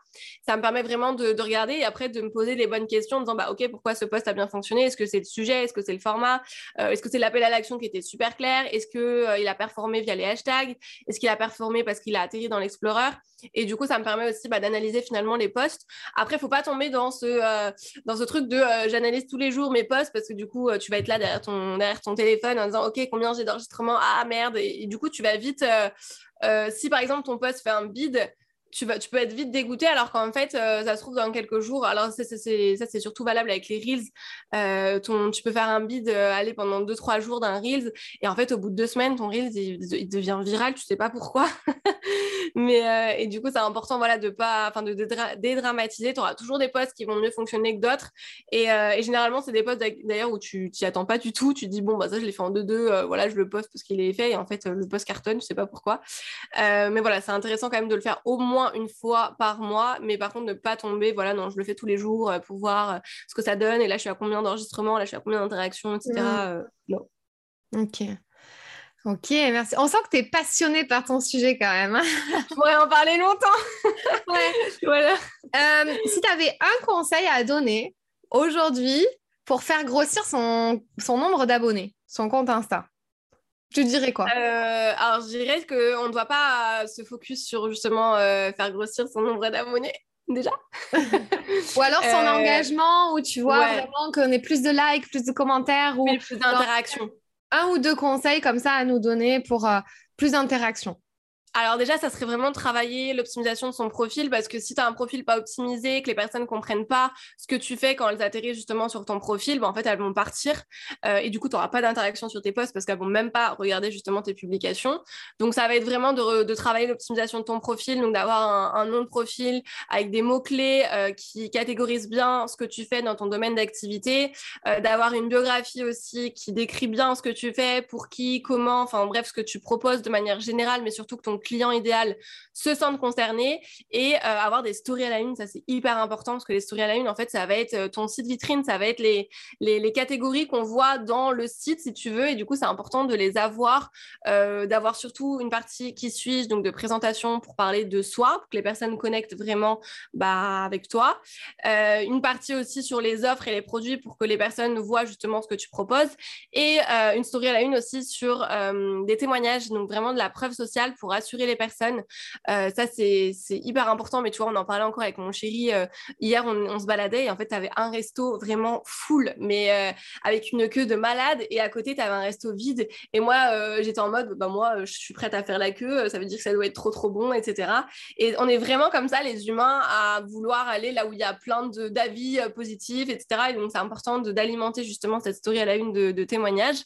Ça me permet vraiment de, regarder et après de me poser les bonnes questions en disant bah ok pourquoi ce poste a bien fonctionné, est-ce que c'est le sujet, est-ce que c'est le format, euh, est-ce que c'est l'appel à l'action qui était super clair, est-ce que euh, il a performé via les hashtags, est-ce qu'il a performé parce qu'il a atterri dans l'Explorer? Et du coup ça me permet aussi bah, d'analyser finalement les posts. Après, il faut pas tomber dans ce, euh, dans ce truc de euh, j'analyse tous les jours mes posts parce que du coup, euh, tu vas être là derrière ton, ton téléphone en disant OK, combien j'ai d'enregistrements? Ah merde. Et, du coup, tu vas vite. si par exemple ton post fait un bid, tu, vas, tu peux être vite dégoûté alors qu'en fait, euh, ça se trouve dans quelques jours. Alors, ça, c'est surtout valable avec les Reels. Euh, ton, tu peux faire un bid, euh, aller pendant 2-3 jours d'un Reels. Et en fait, au bout de deux semaines, ton Reels, il, devient viral. Tu sais pas pourquoi. Mais, et du coup, c'est important voilà, de pas, de dédramatiser. Tu auras toujours des posts qui vont mieux fonctionner que d'autres. Et, généralement, c'est des posts d'ailleurs où tu t'y attends pas du tout. Tu dis, bon, bah, ça, je l'ai fait en 2-2. voilà, je le poste parce qu'il est fait. Et en fait, le post cartonne. Je sais pas pourquoi. mais voilà, c'est intéressant quand même de le faire au moins une fois par mois, mais par contre ne pas tomber, voilà, non, je le fais tous les jours euh, pour voir euh, ce que ça donne, et là je suis à combien d'enregistrements, là je suis à combien d'interactions, etc. Mm. Euh, non. Ok. Ok, merci. On sent que tu es passionnée par ton sujet quand même. Hein. je pourrais en parler longtemps. ouais. voilà. si tu avais un conseil à donner aujourd'hui pour faire grossir son, son nombre d'abonnés, son compte Insta, tu dirais quoi? Euh, Alors, je dirais qu'on ne doit pas se focus sur justement euh, faire grossir son nombre d'abonnés. déjà. ou alors son euh, engagement, où tu vois vraiment qu'on ait plus de likes, plus de commentaires. Ou plus d'interactions. Un ou deux conseils comme ça à nous donner pour plus d'interactions. Alors déjà, ça serait vraiment de travailler l'optimisation de son profil parce que si tu as un profil pas optimisé, que les personnes comprennent pas ce que tu fais quand elles atterrissent justement sur ton profil, ben, en fait, elles vont partir euh, et du coup, tu n'auras pas d'interaction sur tes posts parce qu'elles vont même pas regarder justement tes publications. Donc, ça va être vraiment de, travailler l'optimisation de ton profil, donc d'avoir un, nom de profil avec des mots-clés euh, qui catégorisent bien ce que tu fais dans ton domaine d'activité, euh, d'avoir une biographie aussi qui décrit bien ce que tu fais, pour qui, comment, enfin bref, ce que tu proposes de manière générale, mais surtout que ton client idéal se sentent concernés et euh, avoir des stories à la une, ça c'est hyper important parce que les stories à la une, en fait, ça va être euh, ton site vitrine, ça va être les, les, catégories qu'on voit dans le site si tu veux. Et du coup c'est important de les avoir, euh, d'avoir surtout une partie qui suit, donc de présentation pour parler de soi, pour que les personnes connectent vraiment bah, avec toi, une partie aussi sur les offres et les produits pour que les personnes voient justement ce que tu proposes. Et une story à la une aussi sur des témoignages, donc vraiment de la preuve sociale pour assurer les personnes. Euh, ça, c'est hyper important. Mais tu vois, on en parlait encore avec mon chéri. Euh, hier, on, se baladait et en fait, tu avais un resto vraiment full, mais euh, avec une queue de malade. Et à côté, tu avais un resto vide. Et moi, j'étais en mode, bah, moi, je suis prête à faire la queue. Ça veut dire que ça doit être trop, trop bon, etc. Et on est vraiment comme ça, les humains, à vouloir aller là où il y a plein d'avis positifs, etc. Et donc, c'est important d'alimenter justement cette story à la une de témoignages.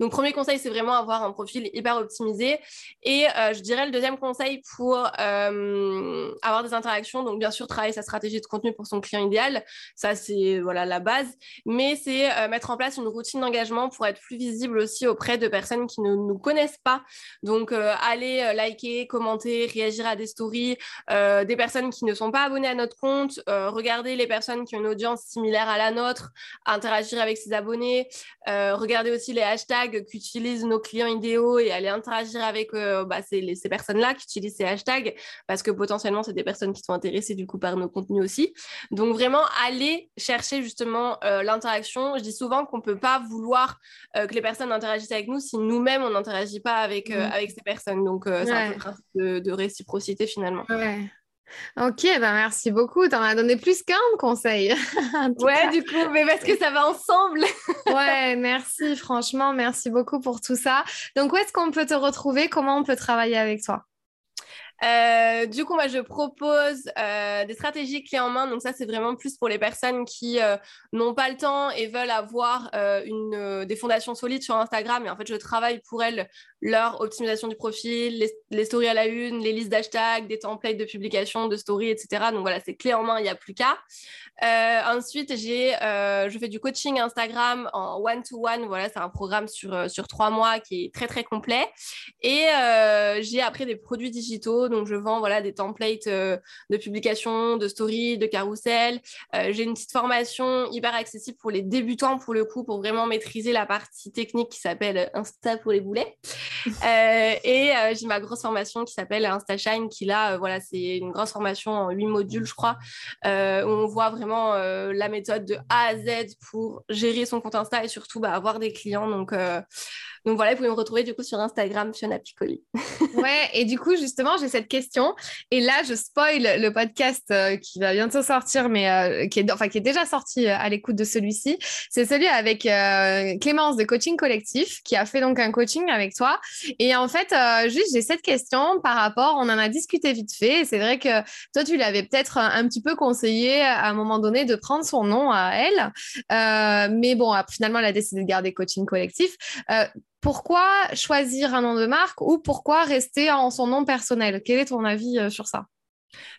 Donc, premier conseil, c'est vraiment avoir un profil hyper optimisé. Et je dirais le deuxième conseil pour euh, avoir des interactions, donc bien sûr travailler sa stratégie de contenu pour son client idéal, ça c'est voilà la base, mais c'est euh, mettre en place une routine d'engagement pour être plus visible aussi auprès de personnes qui ne nous connaissent pas. Donc euh, aller liker, commenter, réagir à des stories, des personnes qui ne sont pas abonnées à notre compte, regarder les personnes qui ont une audience similaire à la nôtre, interagir avec ses abonnés, regarder aussi les hashtags qu'utilisent nos clients idéaux et aller interagir avec bah, ces, personnes-là qui utilisent ces hashtags parce que potentiellement, c'est des personnes qui sont intéressées du coup par nos contenus aussi. Donc vraiment, aller chercher justement euh, l'interaction. Je dis souvent qu'on ne peut pas vouloir euh, que les personnes interagissent avec nous si nous-mêmes, on n'interagit pas avec, euh, mmh. avec ces personnes. Donc c'est un peu le principe de, réciprocité finalement. Ok, ben merci beaucoup. Tu en as donné plus qu'un conseil. ouais, du coup, mais parce que ça va ensemble. ouais, merci. Franchement, merci beaucoup pour tout ça. Donc, où est-ce qu'on peut te retrouver? Comment on peut travailler avec toi? Euh, du coup, moi, je propose euh, des stratégies clés en main. Donc, ça, c'est vraiment plus pour les personnes qui euh, n'ont pas le temps et veulent avoir des fondations solides sur Instagram. Et en fait, je travaille pour elles leur optimisation du profil, les, stories à la une, les listes d'hashtags, des templates de publication, de stories, etc. Donc, voilà, c'est clé en main, il n'y a plus qu'à. ensuite, j'ai, je fais du coaching Instagram en one-to-one. Voilà, c'est un programme sur, sur trois mois qui est très, très complet. Et j'ai après des produits digitaux donc, je vends voilà, des templates euh, de publication, de story, de carrousel. Euh, j'ai une petite formation hyper accessible pour les débutants, pour le coup, pour vraiment maîtriser la partie technique qui s'appelle Insta pour les boulets. Euh, et j'ai ma grosse formation qui s'appelle InstaShine, qui là, voilà, c'est une grosse formation en huit modules, je crois, où on voit vraiment la méthode de A à Z pour gérer son compte Insta et surtout bah, avoir des clients. Donc, donc voilà, vous pouvez me retrouver du coup sur Instagram, Fiona Piccoli. ouais, et du coup, justement, j'ai cette question. Et là, je spoil le podcast euh, qui va bientôt sortir, mais euh, qui, est, enfin, qui est déjà sorti euh, à l'écoute de celui-ci. C'est celui avec Clémence de Coaching Collectif, qui a fait donc un coaching avec toi. Et en fait, juste, j'ai cette question par rapport, on en a discuté vite fait. C'est vrai que toi, tu l'avais peut-être un, petit peu conseillé à un moment donné de prendre son nom à elle. mais bon, finalement, elle a décidé de garder Coaching Collectif pourquoi choisir un nom de marque ou pourquoi rester en son nom personnel? Quel est ton avis euh, sur ça?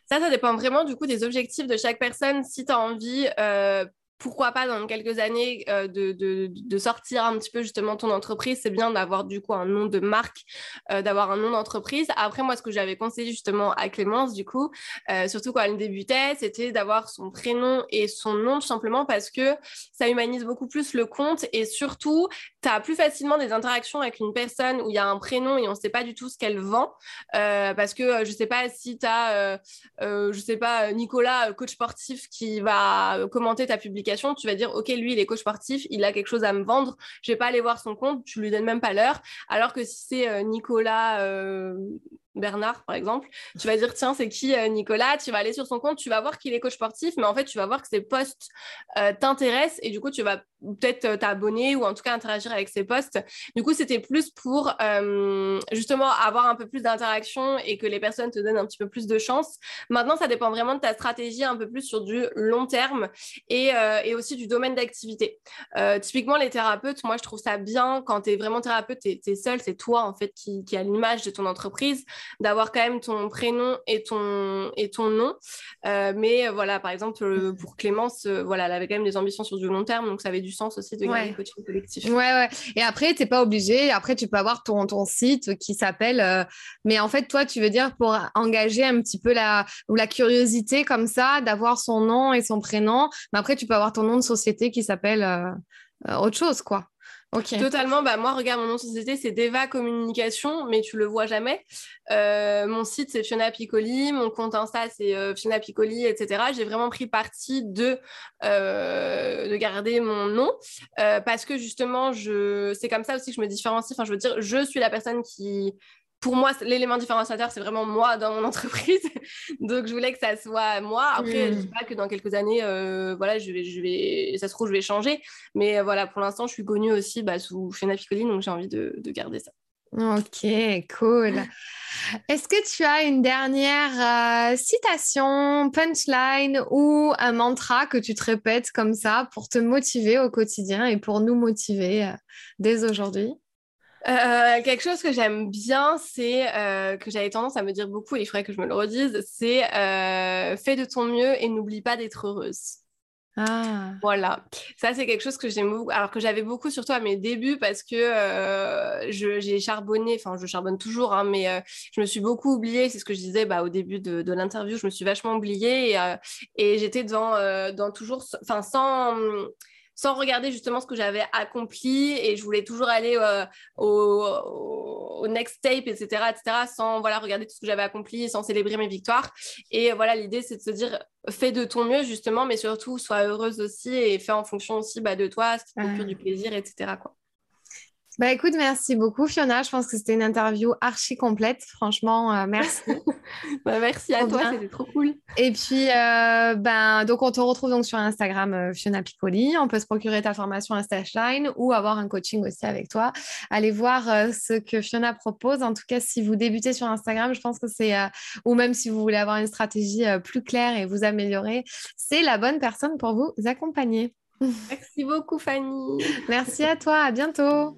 Ça, ça dépend vraiment du coup des objectifs de chaque personne. Si tu as envie euh, pourquoi pas dans quelques années euh, de, sortir un petit peu justement ton entreprise, c'est bien d'avoir du coup un nom de marque, euh, d'avoir un nom d'entreprise. Après, moi, ce que j'avais conseillé justement à Clémence, du coup, euh, surtout quand elle débutait, c'était d'avoir son prénom et son nom tout simplement parce que ça humanise beaucoup plus le compte et surtout, tu as plus facilement des interactions avec une personne où il y a un prénom et on ne sait pas du tout ce qu'elle vend. parce que je ne sais pas si tu as, je sais pas, Nicolas, coach sportif, qui va commenter ta publication tu vas dire, OK, lui, il est coach sportif, il a quelque chose à me vendre, je vais pas aller voir son compte, tu lui donnes même pas l'heure. Alors que si c'est euh, Nicolas, euh, Bernard, par exemple, tu vas dire, tiens, c'est qui Nicolas Tu vas aller sur son compte, tu vas voir qu'il est coach sportif, mais en fait, tu vas voir que ses posts t'intéressent et du coup, tu vas peut-être t'abonner ou en tout cas interagir avec ses posts. Du coup, c'était plus pour justement avoir un peu plus d'interaction et que les personnes te donnent un petit peu plus de chance. Maintenant, ça dépend vraiment de ta stratégie un peu plus sur du long terme et, et aussi du domaine d'activité. typiquement, les thérapeutes, moi, je trouve ça bien quand tu es vraiment thérapeute, tu es, seul, c'est toi en fait qui, qui a l'image de ton entreprise, d'avoir quand même ton prénom et ton, et ton nom. Euh, mais euh, voilà, par exemple, euh, pour Clémence, voilà, elle avait quand même des ambitions sur du long terme, donc ça avait du sens aussi de garder le coaching collectif. Ouais, ouais. Et après, tu n'es pas obligé. Après, tu peux avoir ton, ton site qui s'appelle. Mais en fait, toi, tu veux dire pour engager un petit peu la, ou la curiosité comme ça, d'avoir son nom et son prénom. Mais après, tu peux avoir ton nom de société qui s'appelle autre chose, quoi. Totalement. Bah, moi, regarde, mon nom de société, c'est Deva Communication, mais tu le vois jamais. Euh, mon site, c'est Fiona Piccoli. Mon compte Insta, c'est euh, Fiona Piccoli, etc. J'ai vraiment pris parti de, euh, de garder mon nom parce que justement, je... c'est comme ça aussi que je me différencie. Enfin, je veux dire, je suis la personne qui pour moi, l'élément différenciateur, c'est vraiment moi dans mon entreprise. Donc, je voulais que ça soit moi. Après, je ne dis hmm. pas que dans quelques années, euh, voilà, je vais, je vais, ça se trouve, je vais changer. Mais euh, voilà, pour l'instant, je suis connue aussi bah, sous Fiona Piccoli, donc j'ai envie de, garder ça. Ok, cool. Est-ce que tu as une dernière euh, citation, punchline ou un mantra que tu te répètes comme ça pour te motiver au quotidien et pour nous motiver dès aujourd'hui? Euh, quelque chose que j'aime bien, c'est euh, que j'avais tendance à me dire beaucoup, et il faudrait que je me le redise, c'est euh, fais de ton mieux et n'oublie pas d'être heureuse. Ah. Voilà, ça c'est quelque chose que j'aime beaucoup, alors que j'avais beaucoup surtout à mes débuts parce que j'ai charbonné, enfin je charbonne toujours, hein, mais je me suis beaucoup oubliée, c'est ce que je disais bah, au début de, de l'interview, je me suis vachement oubliée et, et j'étais dans, dans toujours, enfin sans sans regarder justement ce que j'avais accompli et je voulais toujours aller euh, au, next tape, etc., etc., sans voilà, regarder tout ce que j'avais accompli, sans célébrer mes victoires. Et voilà, l'idée, c'est de se dire, fais de ton mieux, justement, mais surtout, sois heureuse aussi et fais en fonction aussi bah, de toi, ce qui te procure du plaisir, etc., quoi. Bah écoute, merci beaucoup Fiona. Je pense que c'était une interview archi complète. Franchement, euh, merci. bah, merci à toi, c'était trop cool. Et puis, euh, ben, donc on te retrouve donc sur Instagram euh, Fiona Piccoli. On peut se procurer ta formation à Stashline ou avoir un coaching aussi avec toi. Allez voir ce que Fiona propose. En tout cas, si vous débutez sur Instagram, je pense que c'est, ou même si vous voulez avoir une stratégie plus claire et vous améliorer, c'est la bonne personne pour vous accompagner. Merci beaucoup Fanny. Merci à toi, à bientôt.